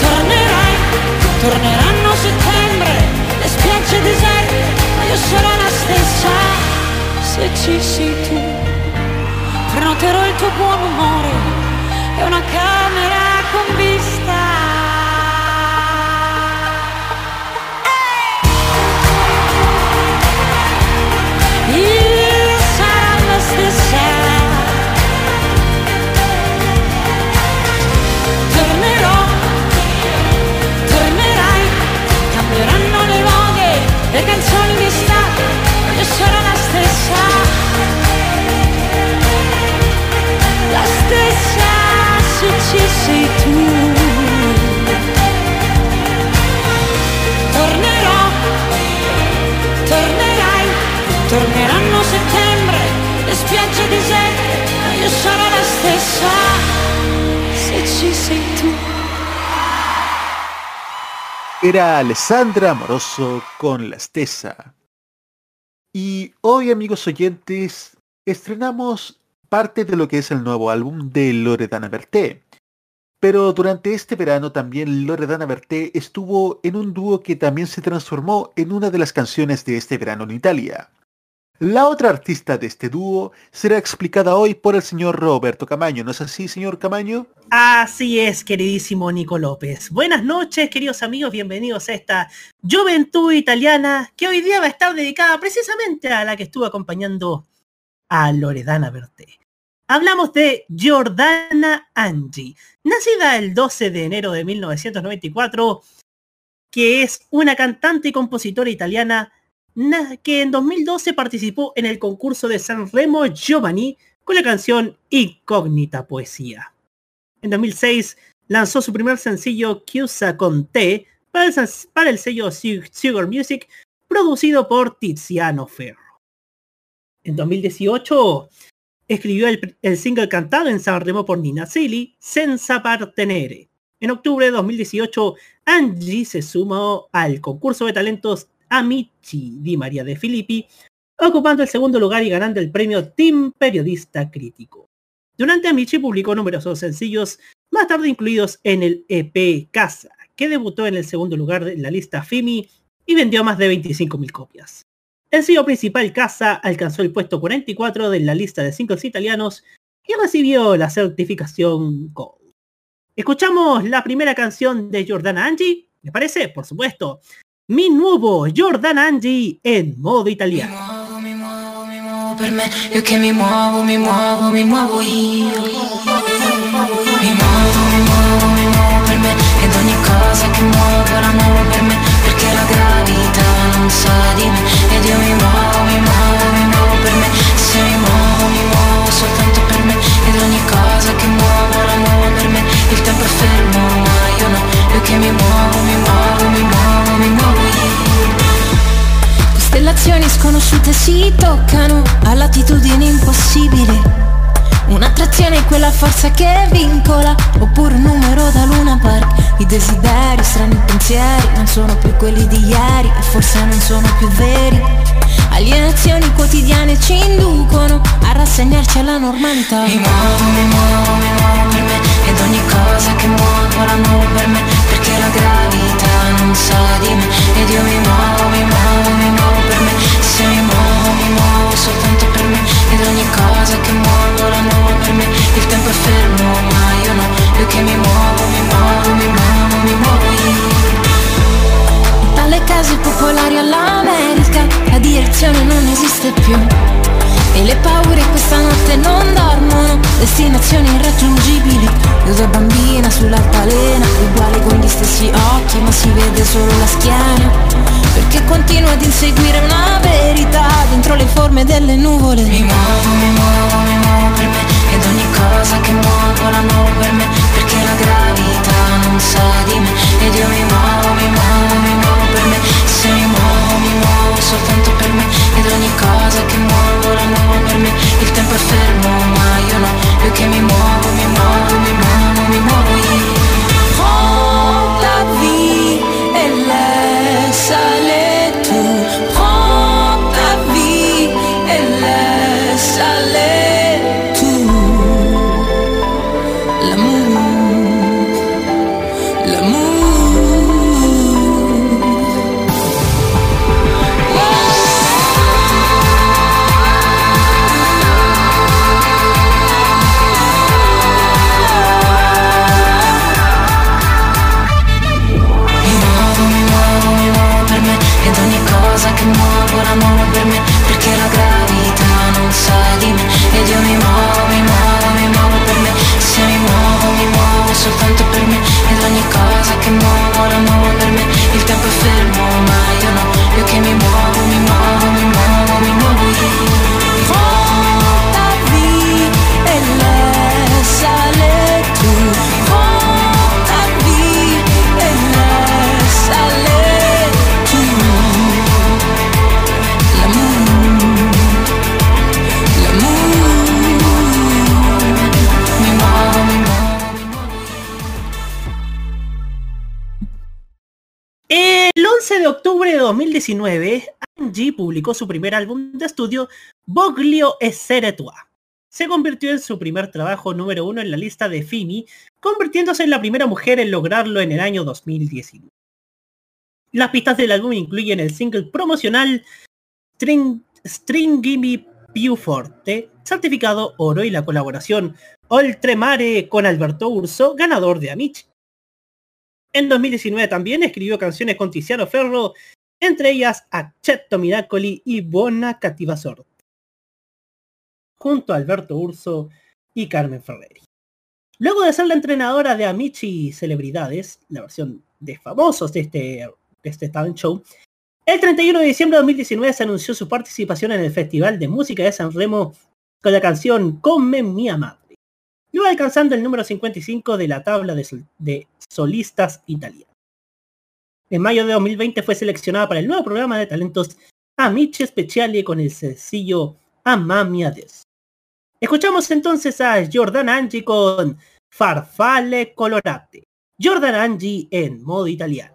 tornerai, torneranno settembre, le spiagge deserte, ma io sarò la stessa se ci sei tu. Prenoterò il tuo buon umore e una camera Era Alessandra Amoroso con La Stesa. Y hoy, amigos oyentes, estrenamos parte de lo que es el nuevo álbum de Loredana Berté. Pero durante este verano también Loredana Berté estuvo en un dúo que también se transformó en una de las canciones de este verano en Italia. La otra artista de este dúo será explicada hoy por el señor Roberto Camaño, ¿no es así, señor Camaño? Así es, queridísimo Nico López. Buenas noches, queridos amigos, bienvenidos a esta Juventud Italiana que hoy día va a estar dedicada precisamente a la que estuvo acompañando a Loredana Berté. Hablamos de Giordana Angi, nacida el 12 de enero de 1994, que es una cantante y compositora italiana na- que en 2012 participó en el concurso de Sanremo Giovanni con la canción Incógnita Poesía. En 2006 lanzó su primer sencillo Chiusa con T para el, sello Sugar Music, producido por Tiziano Ferro. En 2018 escribió el, el single cantado en San Remo por Nina Silly, Senza Partenere. En octubre de 2018, Angie se sumó al concurso de talentos Amici di María de Filippi, ocupando el segundo lugar y ganando el premio Team Periodista Crítico. Durante Amici publicó numerosos sencillos, más tarde incluidos en el EP Casa, que debutó en el segundo lugar de la lista FIMI y vendió más de 25.000 copias. El sello principal Casa alcanzó el puesto 44 de la lista de singles italianos y recibió la certificación Gold. Escuchamos la primera canción de Jordana Angie, ¿les parece? Por supuesto. Mi nuovo Jordana Angie en modo italiano. per me Io che mi muovo, mi muovo, mi muovo io Mi muovo, mi muovo, mi muovo per me Ed ogni cosa che muovo la muovo per me Perché la gravità non sa di me Ed io mi muovo, mi muovo, mi muovo per me Se mi muovo, mi muovo soltanto per me Ed ogni cosa che muovo la muovo per me Il tempo è fermo ma io no che mi muovo, mi muovo, mi muovo, mi muovo Costellazioni sconosciute si toccano a latitudini impossibili. Un'attrazione è quella forza che vincola, oppure un numero da Luna Park. I desideri, strani pensieri, non sono più quelli di ieri e forse non sono più veri. Alienazioni quotidiane ci inducono a rassegnarci alla normalità. Mi muovo, mi muovo, mi muovo per me, ed ogni cosa che muovo la muovo per me, perché la gravità non sa di me, ed io mi muovo, mi muovo, mi muovo se mi muovo, mi muovo soltanto per me, ed ogni cosa che muovo la muovo per me, il tempo è fermo ma io no, io che mi muovo, mi muovo, mi muovo, mi muovo io. Dalle case popolari all'America La direzione non esiste più E le paure questa notte non dormono. Destinazioni irraggiungibili. Io da bambina sull'altalena. Uguale con gli stessi occhi ma si vede solo la schiena. Perché continuo ad inseguire una verità. Dentro le forme delle nuvole. Mi muovo, mi muovo, mi muovo per me. Ed ogni cosa che muovo la muovo per me. Perché la gravità non sa di me. Ed io mi muovo, mi muovo, soltanto per me Ed ogni cosa che muovo la muovo per me. Il tempo è fermo ma io no Io che mi muovo, mi muovo, mi muovo, mi muovo io 2019, Angie publicó su primer álbum de estudio, Boglio Essere Tua. Se convirtió en su primer trabajo número uno en la lista de FIMI, convirtiéndose en la primera mujer en lograrlo en el año 2019. Las pistas del álbum incluyen el single promocional String, Stringimi Più Forte, certificado oro y la colaboración Oltremare con Alberto Urso, ganador de Amici. En 2019 también escribió canciones con Tiziano Ferro, entre ellas Accetto Miracoli y Buona Cattiva Sorte, junto a Alberto Urso y Carmen Ferreri. Luego de ser la entrenadora de Amici Celebridades, la versión de famosos de este, este talent show, el 31 de diciembre de 2019 se anunció su participación en el Festival de Música de San Remo con la canción Come Mia Madre, luego alcanzando el número 55 de la tabla de, de solistas italianos. En mayo de 2020 fue seleccionada para el nuevo programa de talentos Amici Speciali con el sencillo Amami Ades. Escuchamos entonces a Jordan Angie con Farfalle Colorate. Jordan Angie en modo italiano.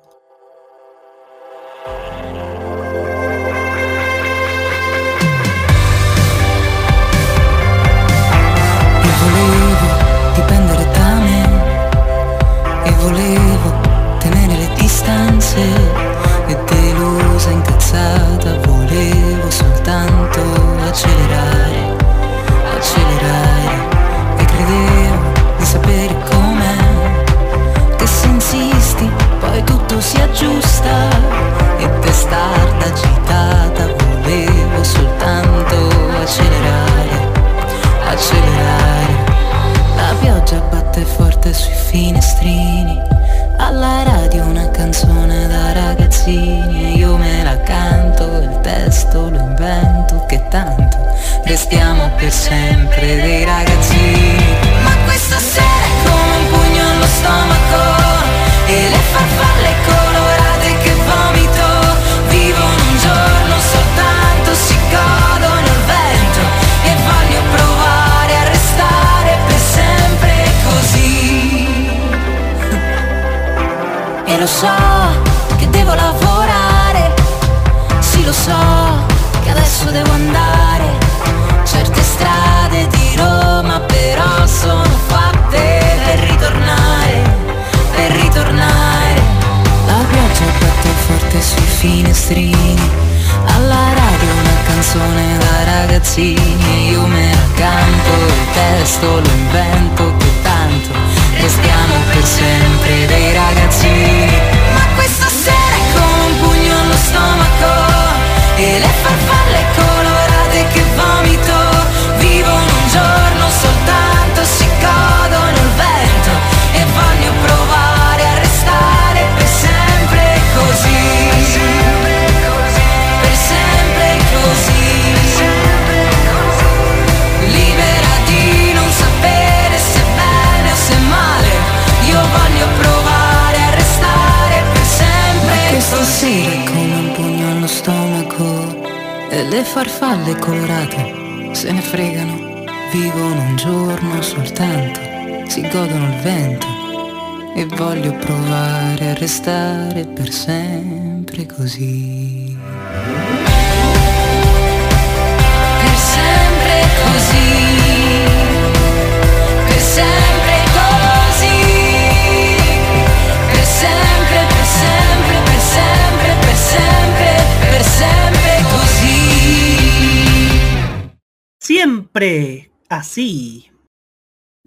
Así.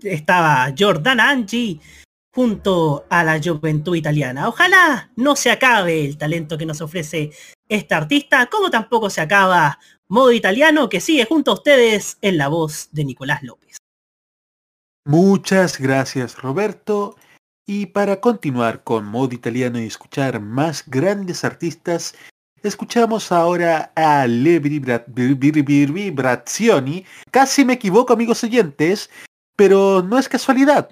Estaba Jordan Angie junto a la juventud italiana. Ojalá no se acabe el talento que nos ofrece esta artista, como tampoco se acaba modo italiano que sigue junto a ustedes en la voz de Nicolás López. Muchas gracias Roberto. Y para continuar con modo italiano y escuchar más grandes artistas, escuchamos ahora a Le Vibra- Vi- Vi- Vi- Vibrazioni. Casi me equivoco amigos oyentes, pero no es casualidad,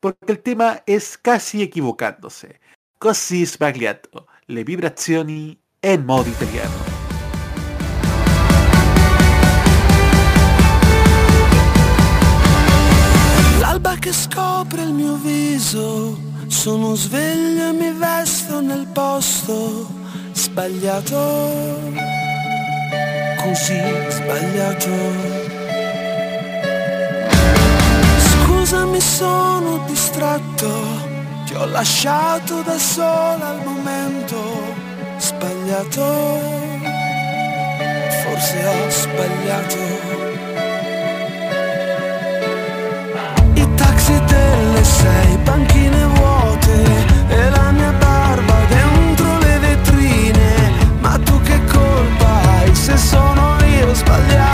porque el tema es casi equivocándose. Così sbagliato. Le Vibrazioni en modo italiano. L'alba che scopre il mio viso, sono sveglio e mi vesto nel posto sbagliato, così sbagliato. Scusami sono distratto, ti ho lasciato da sola al momento sbagliato, forse ho sbagliato. I taxi delle sei, panchine vuote e la mia sbagliato,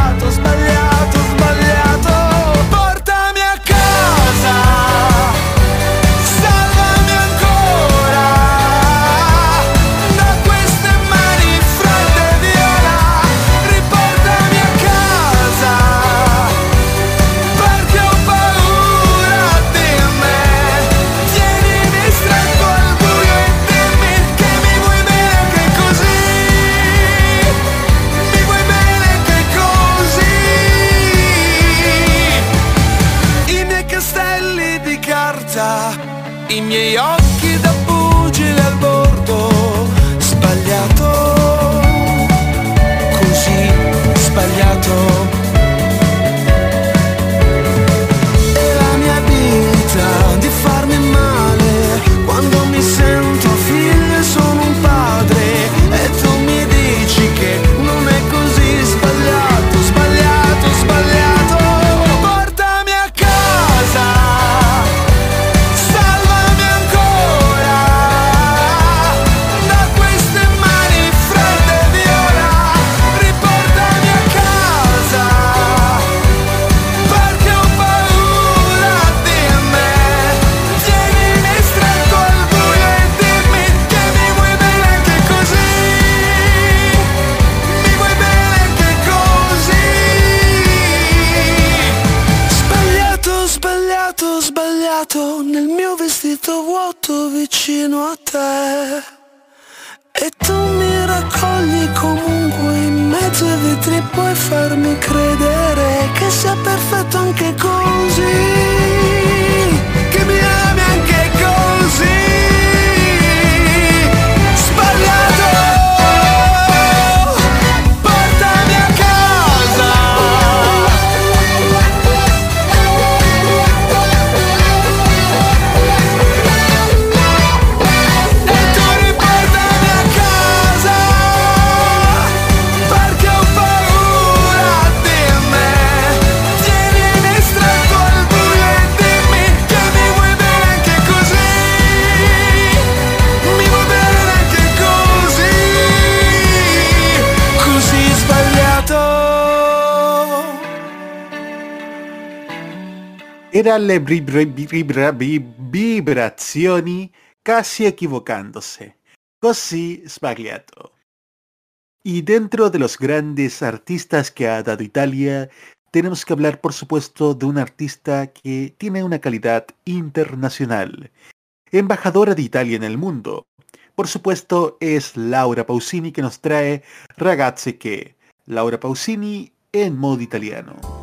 Era le vibra, vibrazioni casi equivocándose. Così sbagliato. Y dentro de los grandes artistas que ha dado Italia, tenemos que hablar por supuesto de un artista que tiene una calidad internacional. Embajadora de Italia en el mundo. Por supuesto es Laura Pausini que nos trae Ragazze che. Laura Pausini en modo italiano.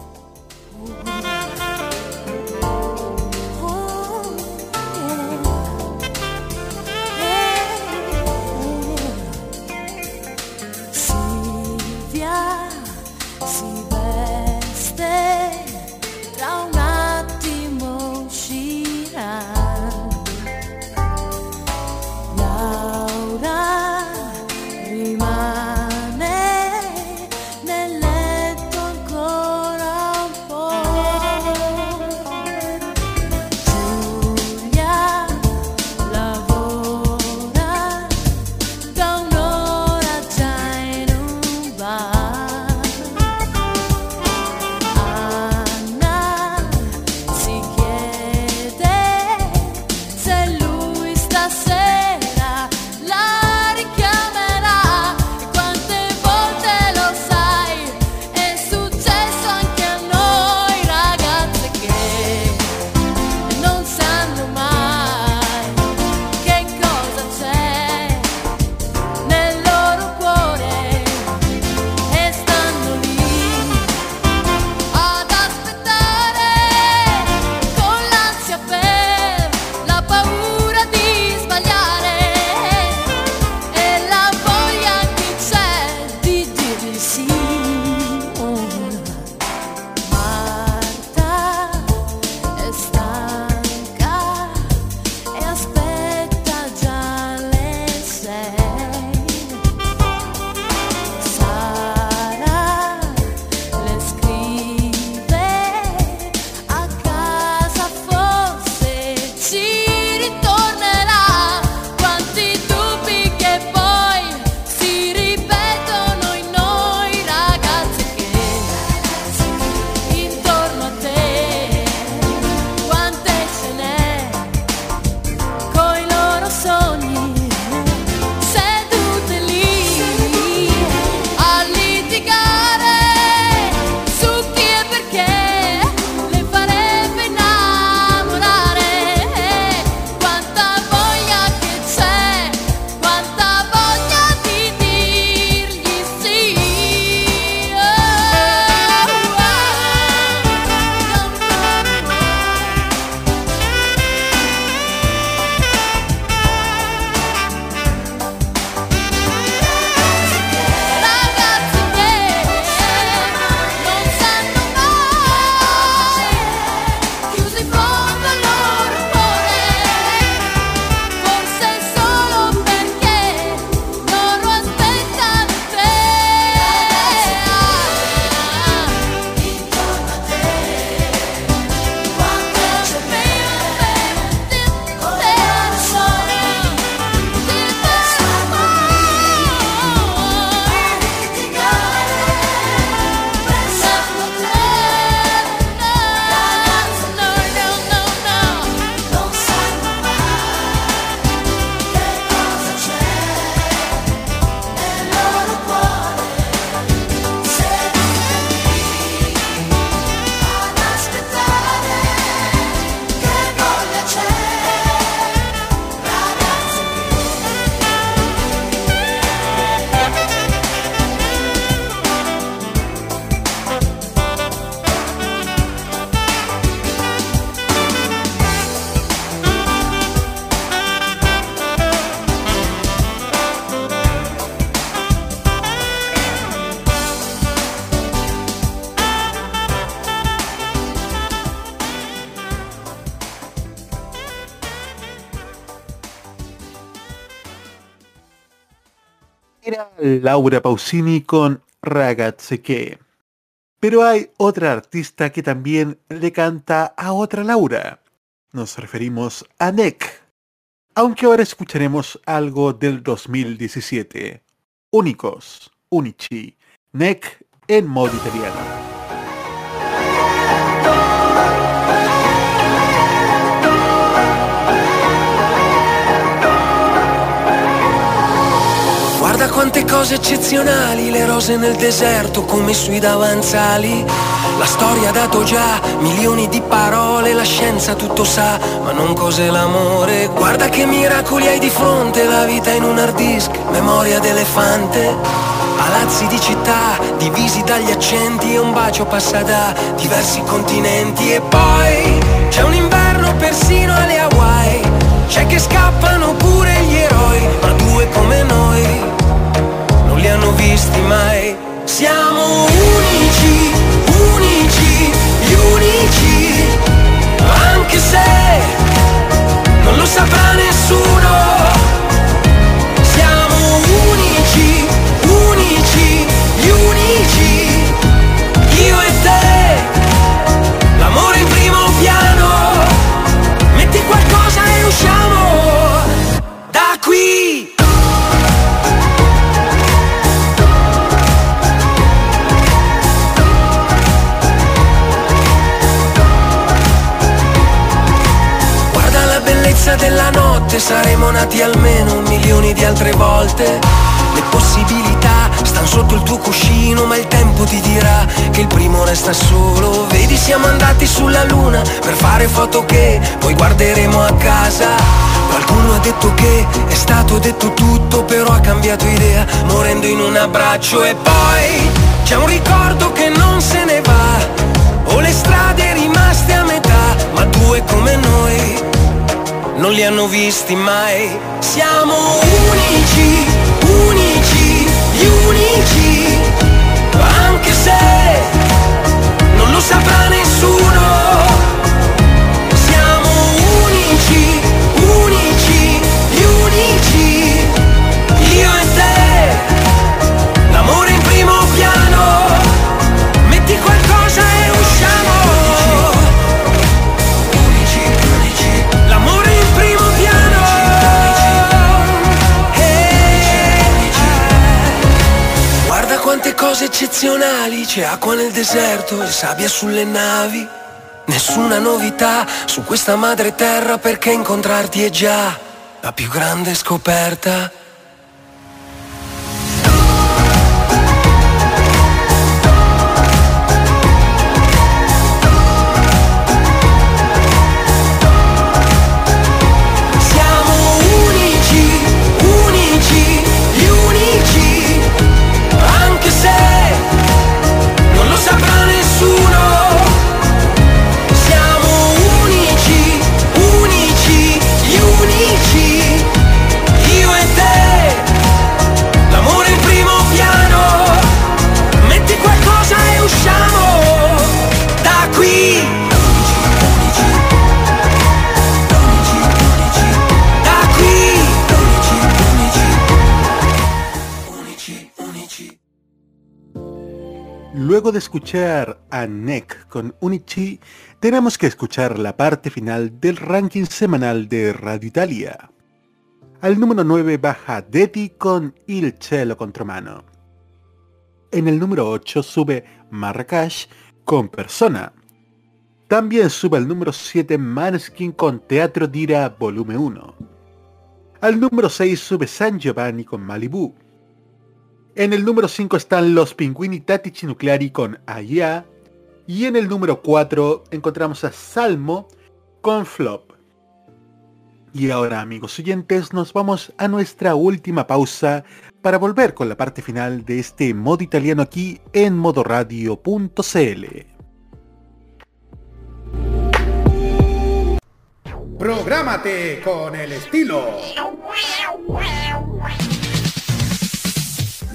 Laura Pausini con Ragazze che. Pero hay otra artista que también le canta a otra Laura. Nos referimos a Nick. Aunque ahora escucharemos algo del 2017. Únicos, Unici, Neck en modo italiano. Quante cose eccezionali, le rose nel deserto come sui davanzali. La storia ha dato già milioni di parole, la scienza tutto sa, ma non cos'è l'amore. Guarda che miracoli hai di fronte, la vita in un hard disk, memoria d'elefante. Palazzi di città, divisi dagli accenti e un bacio passa da diversi continenti. E poi c'è un inverno persino alle Hawaii, c'è che scappano pure gli eroi, ma due come noi non li hanno visti mai. Siamo unici, unici, gli unici, anche se non lo saprà nessuno. Siamo unici, unici, gli unici, io e te, l'amore in primo piano. Metti qualcosa e usciamo da qui. Della notte, saremo nati almeno milioni di altre volte. Le possibilità stanno sotto il tuo cuscino, ma il tempo ti dirà che il primo resta solo. Vedi, siamo andati sulla luna per fare foto che poi guarderemo a casa. Qualcuno ha detto che è stato detto tutto, però ha cambiato idea, morendo in un abbraccio. E poi c'è un ricordo che non se ne va. O le strade rimaste a metà, ma due come noi non li hanno visti mai. Siamo unici, unici, gli unici, anche se non lo saprà nessuno. Eccezionali, c'è acqua nel deserto e sabbia sulle navi. Nessuna novità su questa madre terra perché incontrarti è già la più grande scoperta. Luego de escuchar a Neck con Unici, tenemos que escuchar la parte final del ranking semanal de Radio Italia. Al número 9 baja Detti con Il Cielo Contromano. En el número 8 sube Marrakech con Persona. También sube al número 7 Maneskin con Teatro Dira Volumen 1. Al número 6 sube San Giovanni con Malibu. En el número 5 están los Pinguini Tattici Nucleari con Aya. Y en el número 4 encontramos a Salmo con Flop. Y ahora amigos oyentes nos vamos a nuestra última pausa para volver con la parte final de este modo italiano aquí en modoradio.cl. Prográmate con el estilo.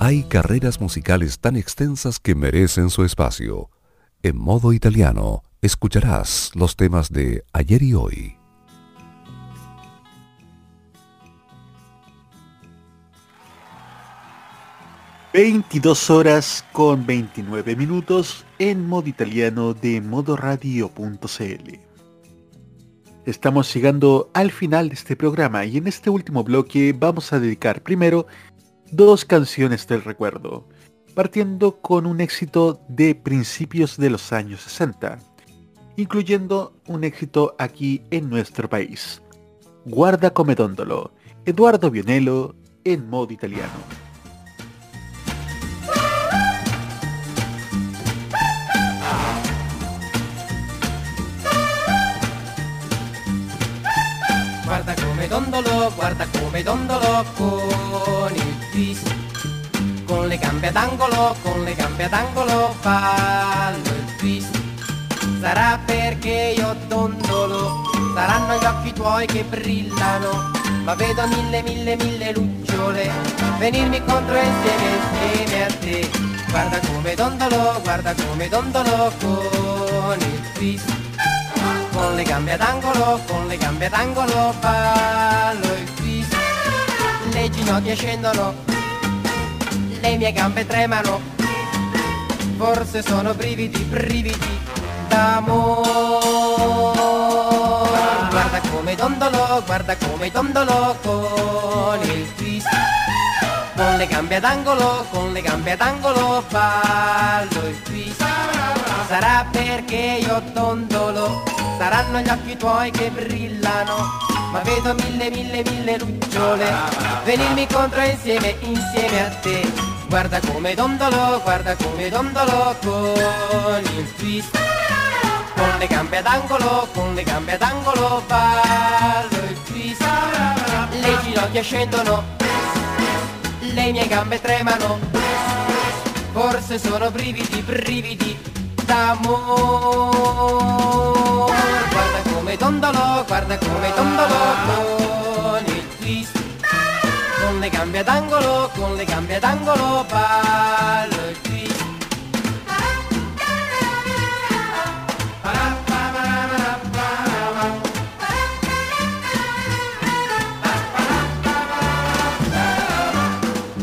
Hay carreras musicales tan extensas que merecen su espacio. En modo italiano, escucharás los temas de ayer y hoy. ...22 horas con 29 minutos... ...en modo italiano de modoradio.cl... Estamos llegando al final de este programa... ...y en este último bloque vamos a dedicar primero dos canciones del recuerdo, partiendo con un éxito de principios de los años 60, incluyendo un éxito aquí en nuestro país. Guarda Comedóndolo, Eduardo Bionello en modo italiano. Guarda come dondolo, guarda come dondolo con twist. Con le gambe ad angolo, con le gambe ad angolo fallo il twist. Sarà perché io dondolo, saranno gli occhi tuoi che brillano. Ma vedo mille, mille, mille lucciole venirmi contro insieme, insieme a te. Guarda come dondolo, guarda come dondolo con il twist con le gambe ad angolo, con le gambe ad angolo ballo il. Le ginocchia scendono, le mie gambe tremano, forse sono brividi, brividi d'amore. Guarda come dondolo, guarda come dondolo con il twist. Con le gambe ad angolo, con le gambe ad angolo ballo il twist. Sarà perché io dondolo saranno gli occhi tuoi che brillano, ma vedo mille, mille, mille lucciole venirmi contro insieme, insieme a te. Guarda come dondolo, guarda come dondolo con il twist. Con le gambe ad angolo, con le gambe ad angolo ballo il twist. Le ginocchia scendono, le mie gambe tremano, forse sono brividi, brividi d'amore come dondolo, guarda come dondolo con il twist. Con le gambe ad angolo, con le gambe ad angolo ballo il twist.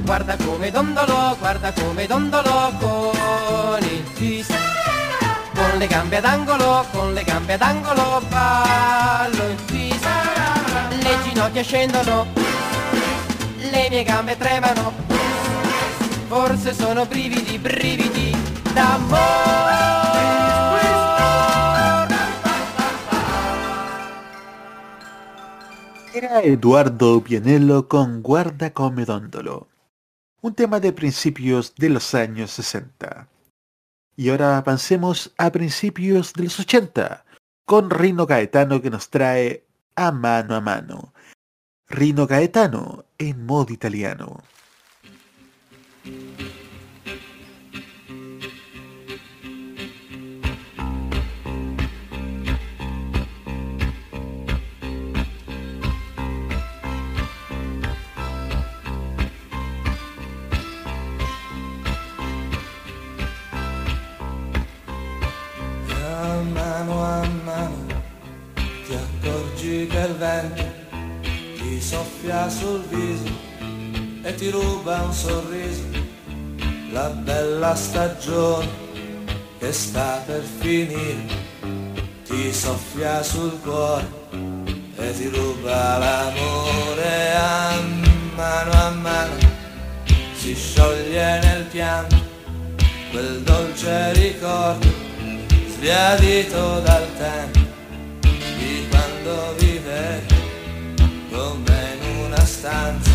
Guarda come dondolo, guarda come dondolo gambe ad angolo, con le gambe ad angolo ballo il twist. Le ginocchia scendono, le mie gambe tremano, forse sono brividi, brividi d'amore. Era Eduardo Pianello con Guarda come dondolo, un tema de principios de los años 60. Y ahora avancemos a principios de los 80 con Rino Gaetano que nos trae a mano a mano. Rino Gaetano en modo italiano. Mano a mano ti accorgi che il vento ti soffia sul viso e ti ruba un sorriso, la bella stagione che sta per finire, ti soffia sul cuore e ti ruba l'amore a mano a mano. Si scioglie nel pianto quel dolce ricordo sbiadito dal tempo di quando vivevi con me in una stanza.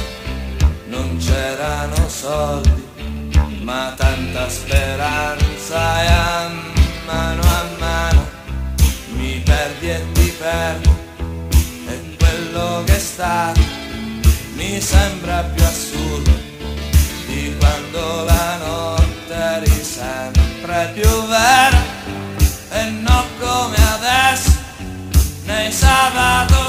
Non c'erano soldi ma tanta speranza e a mano a mano mi perdi e ti perdo. E quello che sta mi sembra più assurdo di quando la notte eri sempre più vera Pensava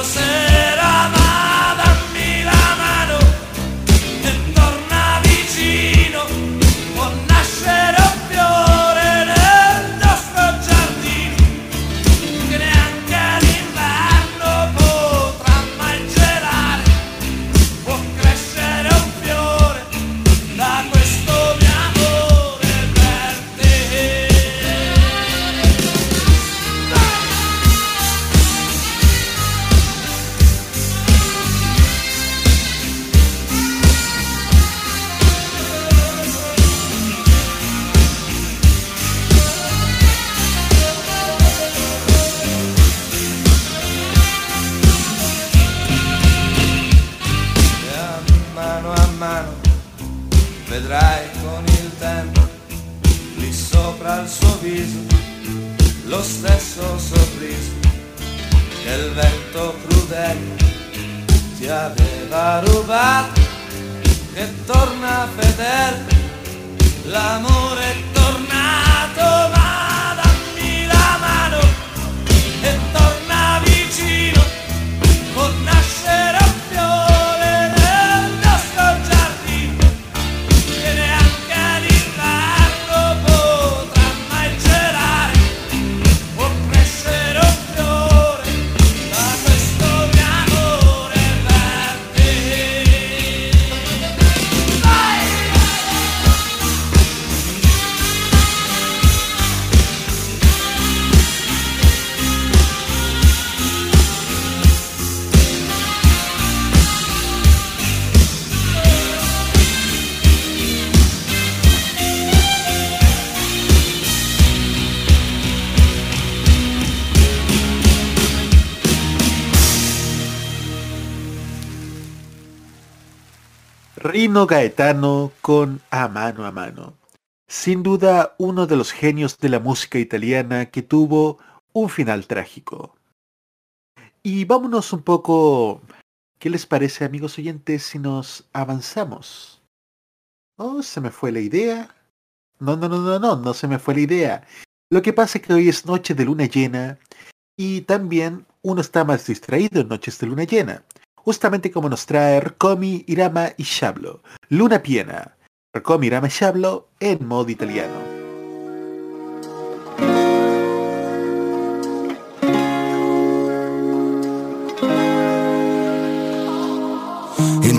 Gaetano con A Mano a Mano. Sin duda uno de los genios de la música italiana que tuvo un final trágico. Y vámonos un poco... ¿Qué les parece amigos oyentes si nos avanzamos? Oh, se me fue la idea. No, no, no, no, no, no se me fue la idea. Lo que pasa es que hoy es noche de luna llena y también uno está más distraído en noches de luna llena. Justamente como nos trae Rcomi, Irama y Shablo. Luna piena. Rcomi, Irama y Shablo en modo italiano.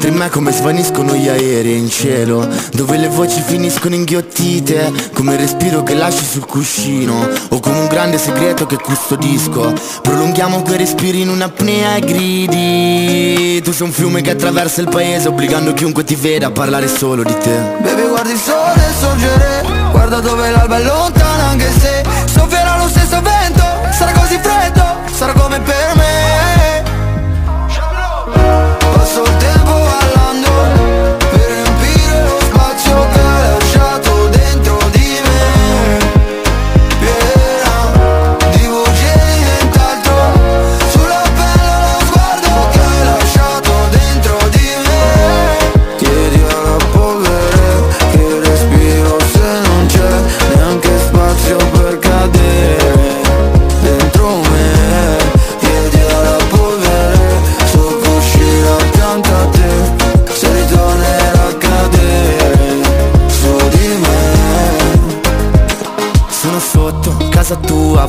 Entri in me come svaniscono gli aerei in cielo Dove le voci finiscono inghiottite Come il respiro che lasci sul cuscino O come un grande segreto che custodisco. Prolunghiamo quei respiri in un'apnea e gridi. Tu sei un fiume che attraversa il paese Obbligando chiunque ti veda a parlare solo di te. Baby guardi il sole sorgere Guarda dove l'alba è lontana anche se Soffierà lo stesso vento. Sarà così freddo Sarà come per me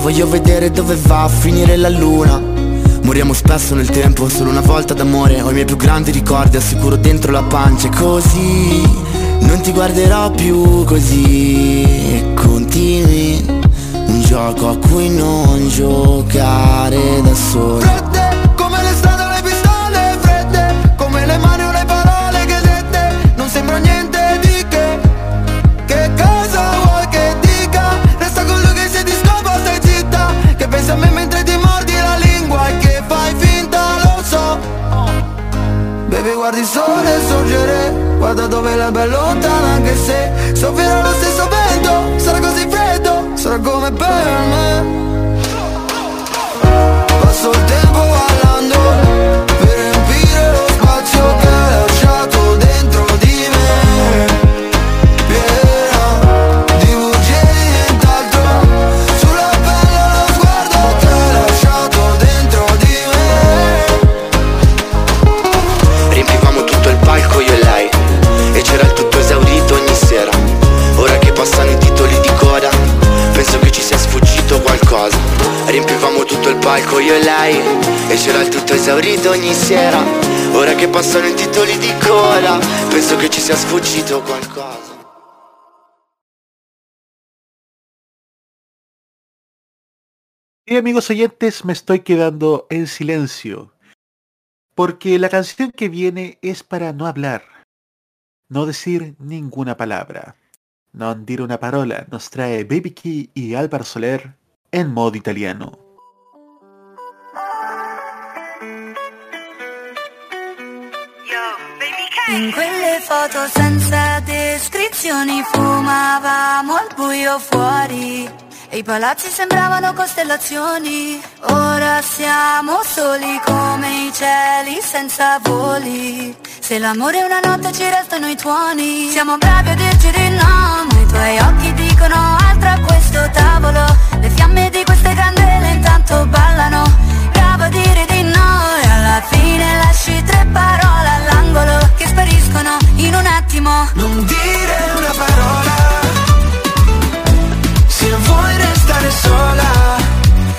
Voglio vedere dove va a finire la luna. Moriamo spesso nel tempo, solo una volta d'amore. Ho i miei più grandi ricordi, assicuro dentro la pancia. E così non ti guarderò più così. Continui un gioco a cui non giocare da solo palco io e lei E c'era il tutto esaurito ogni sera Ora che passano i titoli di coda Penso che ci sia sfuggito qualcosa Y amigos oyentes, me estoy quedando en silencio. Porque la canción que viene es para no hablar, no decir ninguna palabra. Non dire una parola nos trae Baby Key y Álvaro Soler en modo italiano. In quelle foto senza descrizioni fumavamo al buio fuori e i palazzi sembravano costellazioni. Ora siamo soli come i cieli senza voli. Se l'amore è una notte ci restano i tuoni. Siamo bravi a dirci di no, ma i tuoi occhi dicono altro a questo tavolo. Le fiamme di queste candele intanto ballano. Bravo a dire di no e alla fine lasci tre parole spariscono in un attimo. Non dire una parola. Se vuoi restare sola.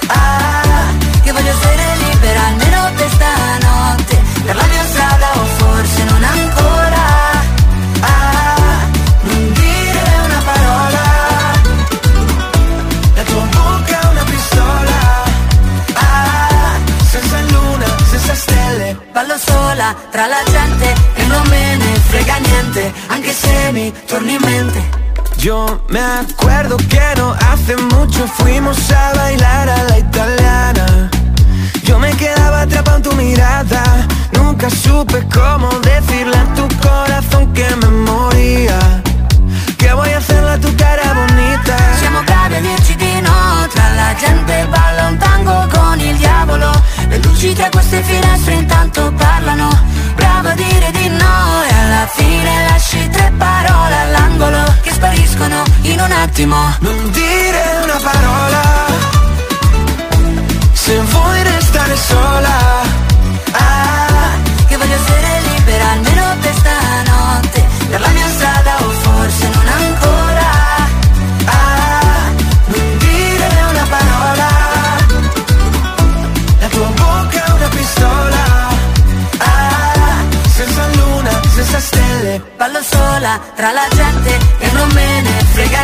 Ah, che voglio essere libera almeno per stanotte. Per la mia strada o forse non ancora. Ah, non dire una parola. La tua bocca è una pistola. Ah, senza luna, senza stelle. Ballo sola tra la gente niente Anche se mi torni mente Yo me acuerdo que no hace mucho fuimos a bailar a la italiana. Yo me quedaba atrapado en tu mirada, nunca supe cómo decirle a tu corazón attimo. Non dire una parola. Se vuoi restare sola. Ah, che voglio essere libera almeno per stanotte. Per la mia strada o forse non ancora. Ah, non dire una parola. La tua bocca è una pistola. Ah, senza luna, senza stelle. Ballo sola tra la gente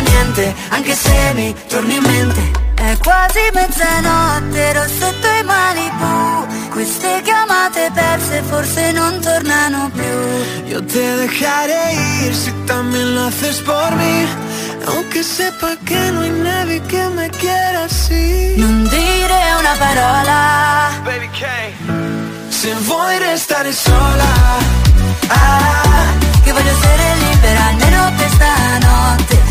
niente Anche se mi torni in mente. È quasi mezzanotte, ero sotto i Malibu. Queste chiamate perse forse non tornano più. Yo te dejaré ir si también lo haces por mí Aunque sepa que no hay nadie que me quiera así Non dire una parola. Baby K. Se vuoi restare sola. Ah, che voglio essere libera almeno per stanotte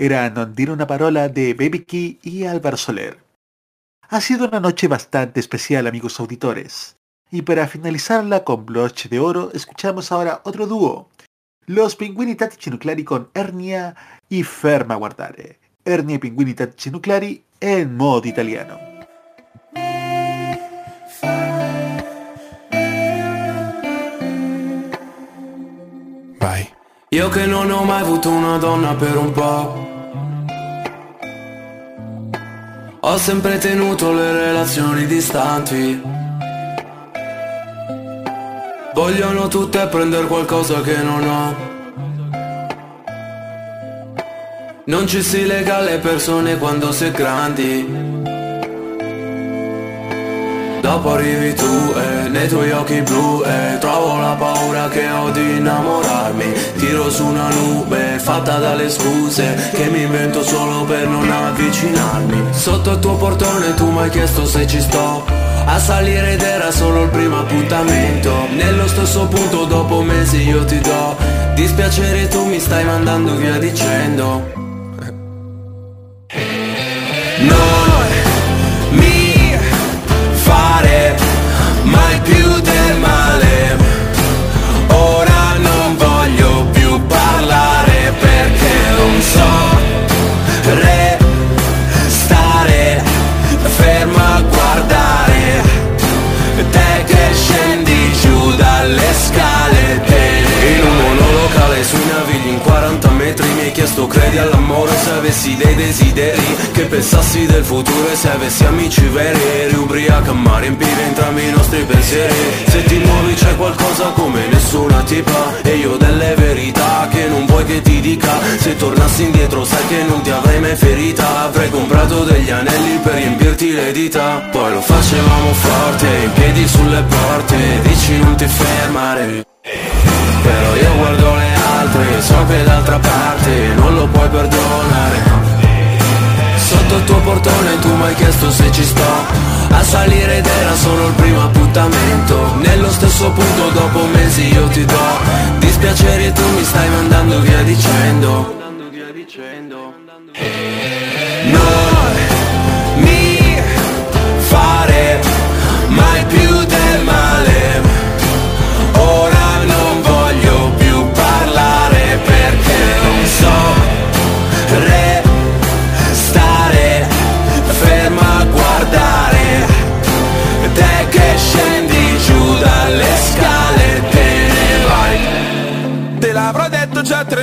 Era non dire una parola de Baby Key y Álvaro Soler. Ha sido una noche bastante especial, amigos auditores. Y para finalizarla con broche de oro, escuchamos ahora otro dúo. Los Pinguini Tattici Nuclari con Ernia y Ferma Guardare. Ernia y Pinguini Tattici Nuclari en modo italiano. Po'. Ho sempre tenuto le relazioni distanti. Vogliono tutte prendere qualcosa che non ho. Non ci si lega alle persone quando sei grandi Dopo arrivi tu e nei tuoi occhi blu e trovo la paura che ho di innamorarmi. Tiro su una nube fatta dalle scuse che mi invento solo per non avvicinarmi. Sotto il tuo portone tu mi hai chiesto se ci sto. A salire ed era solo il primo appuntamento. Nello stesso punto dopo mesi io ti do. Dispiacere tu mi stai mandando via dicendo. Non pensassi del futuro e se avessi amici veri eri ubriaca ma riempire entrambi i nostri pensieri. Se ti muovi c'è qualcosa come nessuna tipa e io delle verità che non vuoi che ti dica. Se tornassi indietro sai che non ti avrei mai ferita. Avrei comprato degli anelli per riempirti le dita. Poi lo facevamo forte in piedi sulle porte dici non ti fermare. Però io guardo le altre so che d'altra parte non lo puoi perdonare Sotto il tuo portone tu mi hai chiesto se ci sto. A salire ed era solo il primo appuntamento. Nello stesso punto dopo mesi io ti do Dispiaceri e tu mi stai mandando via dicendo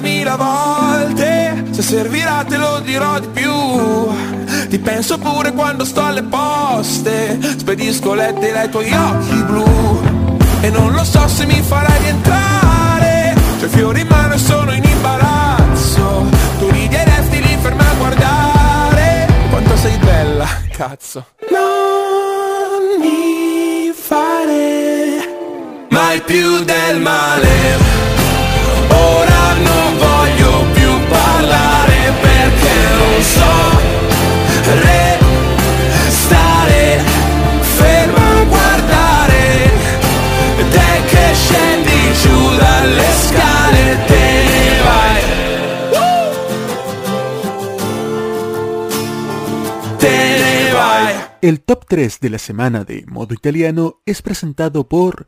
3000 volte. Se servirà te lo dirò di più. Ti penso pure quando sto alle poste. Spedisco lettere ai tuoi occhi blu. E non lo so se mi farai rientrare. C'ho i fiori in mano e sono in imbarazzo. Tu ridi e resti lì ferma a guardare. Quanto sei bella, <laughs> cazzo. Non mi fare mai più del male. Ora non parlare perché non so restare fermo a guardare te che scendi giù dalle scale te ne vai te ne vai El top 3 de la semana de modo italiano es presentado por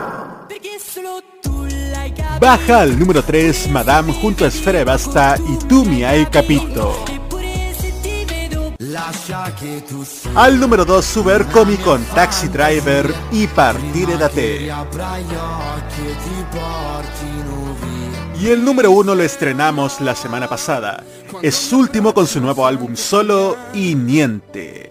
Baja al número 3 Madame junto a Esfera e Basta y Tu mi hai capito. Al número 2 Supercomi con Taxi Driver y Partire da. Y el número 1 lo estrenamos la semana pasada. Es último con su nuevo álbum solo y Niente.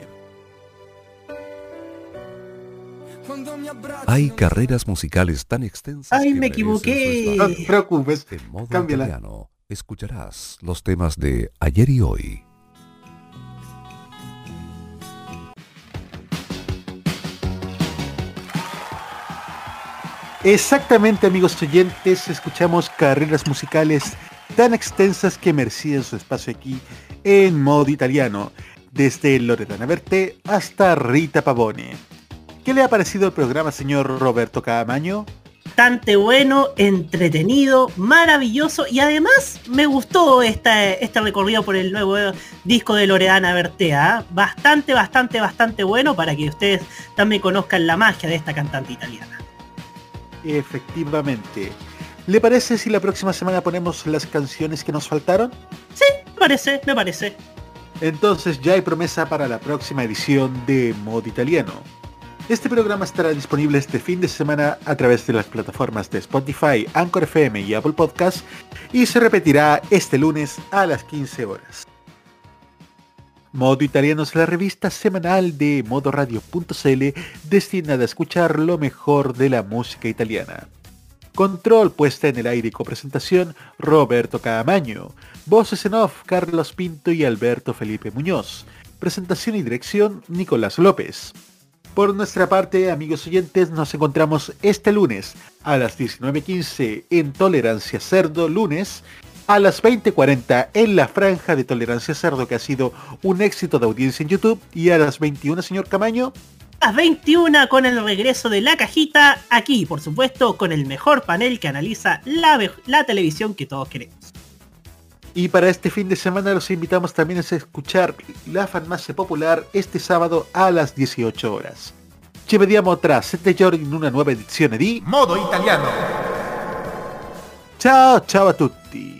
Hay carreras musicales tan extensas Ay, que me merecen equivoqué. su No espacio. te preocupes, En modo cámbiala. italiano escucharás los temas de ayer y hoy. Exactamente amigos oyentes, escuchamos carreras musicales tan extensas que merecían su espacio aquí en modo italiano, desde Loredana Berté hasta Rita Pavone. ¿Qué le ha parecido el programa, señor Roberto Camaño? Bastante bueno, entretenido, maravilloso y además me gustó este recorrido por el nuevo disco de Loredana Bertea. ¿ah? Bastante, bastante, bastante bueno para que ustedes también conozcan la magia de esta cantante italiana. Efectivamente. ¿Le parece si la próxima semana ponemos las canciones que nos faltaron? Sí, me parece, me parece. Entonces ya hay promesa para la próxima edición de Modo Italiano. Este programa estará disponible este fin de semana a través de las plataformas de Spotify, Anchor FM y Apple Podcast y se repetirá este lunes a las 15 horas. Modo Italiano es la revista semanal de modoradio.cl destinada a escuchar lo mejor de la música italiana. Control puesta en el aire y copresentación Roberto Caamaño. Voces en off Carlos Pinto y Alberto Felipe Muñoz. Presentación y dirección Nicolás López. Por nuestra parte, amigos oyentes, nos encontramos este lunes a las 19.15 en Tolerancia Cerdo lunes, a las 20.40 en la franja de Tolerancia Cerdo que ha sido un éxito de audiencia en YouTube y a las 21, señor Camaño. A las 21 con el regreso de la cajita, aquí por supuesto con el mejor panel que analiza la, televisión que todos queremos. Y para este fin de semana los invitamos también a escuchar la farmacia popular este sábado a las 18 horas. Ci vediamo tra sette giorni in una nuova edizione di Modo Italiano. Ciao ciao a tutti.